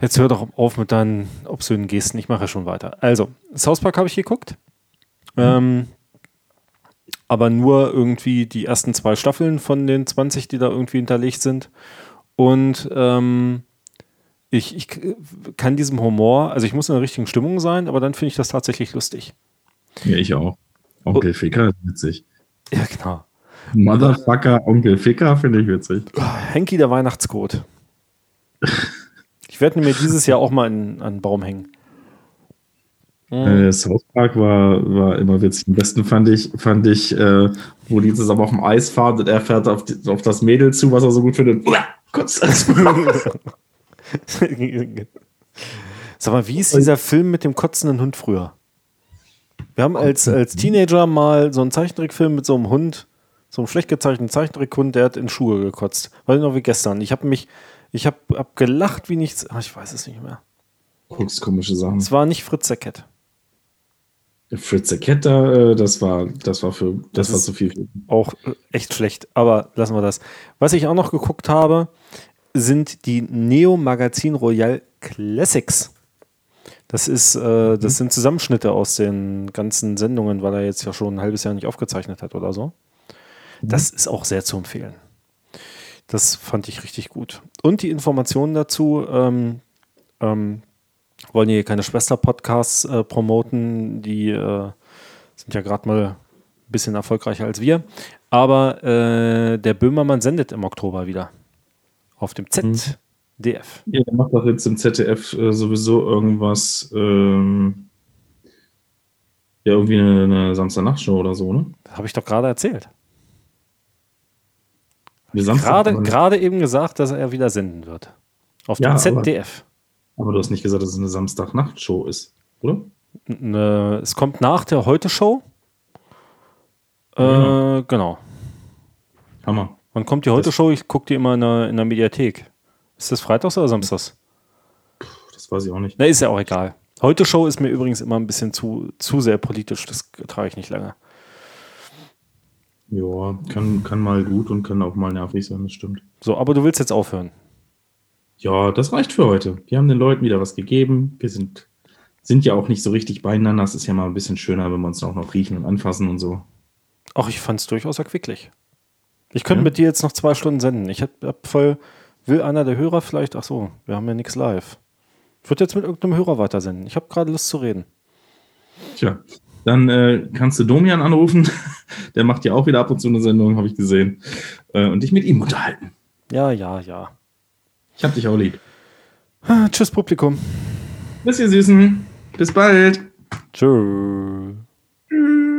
jetzt hör doch auf mit deinen obszönen Gesten. Ich mache ja schon weiter. Also, South Park habe ich geguckt. Ähm, aber nur irgendwie die ersten zwei Staffeln von den 20, die da irgendwie hinterlegt sind. Und ähm, ich, ich kann diesem Humor, also ich muss in der richtigen Stimmung sein, aber dann finde ich das tatsächlich lustig. Ja, ich auch. Onkel Ficker ist witzig. Ja, genau. Motherfucker, Onkel Ficker finde ich witzig. Henky der Weihnachtscode. Ich werde mir dieses Jahr auch mal in, an den Baum hängen. Äh, South Park war, war immer witzig. Am besten fand ich, fand ich äh, wo die zusammen auf dem Eis fahren und er fährt auf, die, auf das Mädel zu, was er so gut findet. Uah, Kurz. Sag mal, wie ist dieser Film mit dem kotzenden Hund früher? Wir haben als, als Teenager mal so einen Zeichentrickfilm mit so einem Hund, so einem schlecht gezeichneten Zeichentrickhund, der hat in Schuhe gekotzt. War noch wie gestern. Ich habe mich, ich habe hab gelacht wie nichts. Ach, ich weiß es nicht mehr. Guckst komische Sachen. Es war nicht Fritz der Cat. Fritz der Ketter, äh, das war, das war für, das, Das war zu viel. Auch äh, echt schlecht, aber lassen wir das. Was ich auch noch geguckt habe, sind die Neo Magazin Royal Classics. Das ist, äh, das sind Zusammenschnitte aus den ganzen Sendungen, weil er jetzt ja schon ein halbes Jahr nicht aufgezeichnet hat oder so. Das ist auch sehr zu empfehlen. Das fand ich richtig gut. Und die Informationen dazu, ähm, ähm, wollen hier keine Schwester-Podcasts äh, promoten, die äh, sind ja gerade mal ein bisschen erfolgreicher als wir. Aber äh, der Böhmermann sendet im Oktober wieder. Auf dem ZDF. Ja, der macht doch jetzt im ZDF äh, sowieso irgendwas, ähm, ja, irgendwie eine, eine Samstagnacht-Show oder so, ne? Habe ich doch gerade erzählt. Gerade, gerade eben gesagt, dass er wieder senden wird. Auf Ja, dem aber- ZDF. aber du hast nicht gesagt, dass es eine Samstagnacht-Show ist, oder? N- äh, es kommt nach der Heute-Show. Äh. Genau. Hammer. Wann kommt die Heute-Show? Ich gucke die immer in der, in der Mediathek. Ist das freitags oder samstags? Das weiß ich auch nicht. Na, ist ja auch egal. Heute-Show ist mir übrigens immer ein bisschen zu, zu sehr politisch. Das trage ich nicht lange. Ja, kann, kann mal gut und kann auch mal nervig sein, das stimmt. So, aber du willst jetzt aufhören. Ja, das reicht für heute. Wir haben den Leuten wieder was gegeben. Wir sind, sind ja auch nicht so richtig beieinander. Es ist ja mal ein bisschen schöner, wenn wir uns auch noch riechen und anfassen und so. Ach, ich fand es durchaus erquicklich. Ich könnte Ja? mit dir jetzt noch zwei Stunden senden. Ich hab, hab voll. Will einer der Hörer vielleicht? Ach so, wir haben ja nichts live. Ich würde jetzt mit irgendeinem Hörer weitersenden. Ich habe gerade Lust zu reden. Tja, dann äh, kannst du Domian anrufen. Der macht ja auch wieder ab und zu eine Sendung, habe ich gesehen. Äh, und dich mit ihm unterhalten. Ja, ja, ja. Ich hab dich auch lieb. Ah, tschüss, Publikum. Bis ihr Süßen. Bis bald. Tschüss. Tschüss.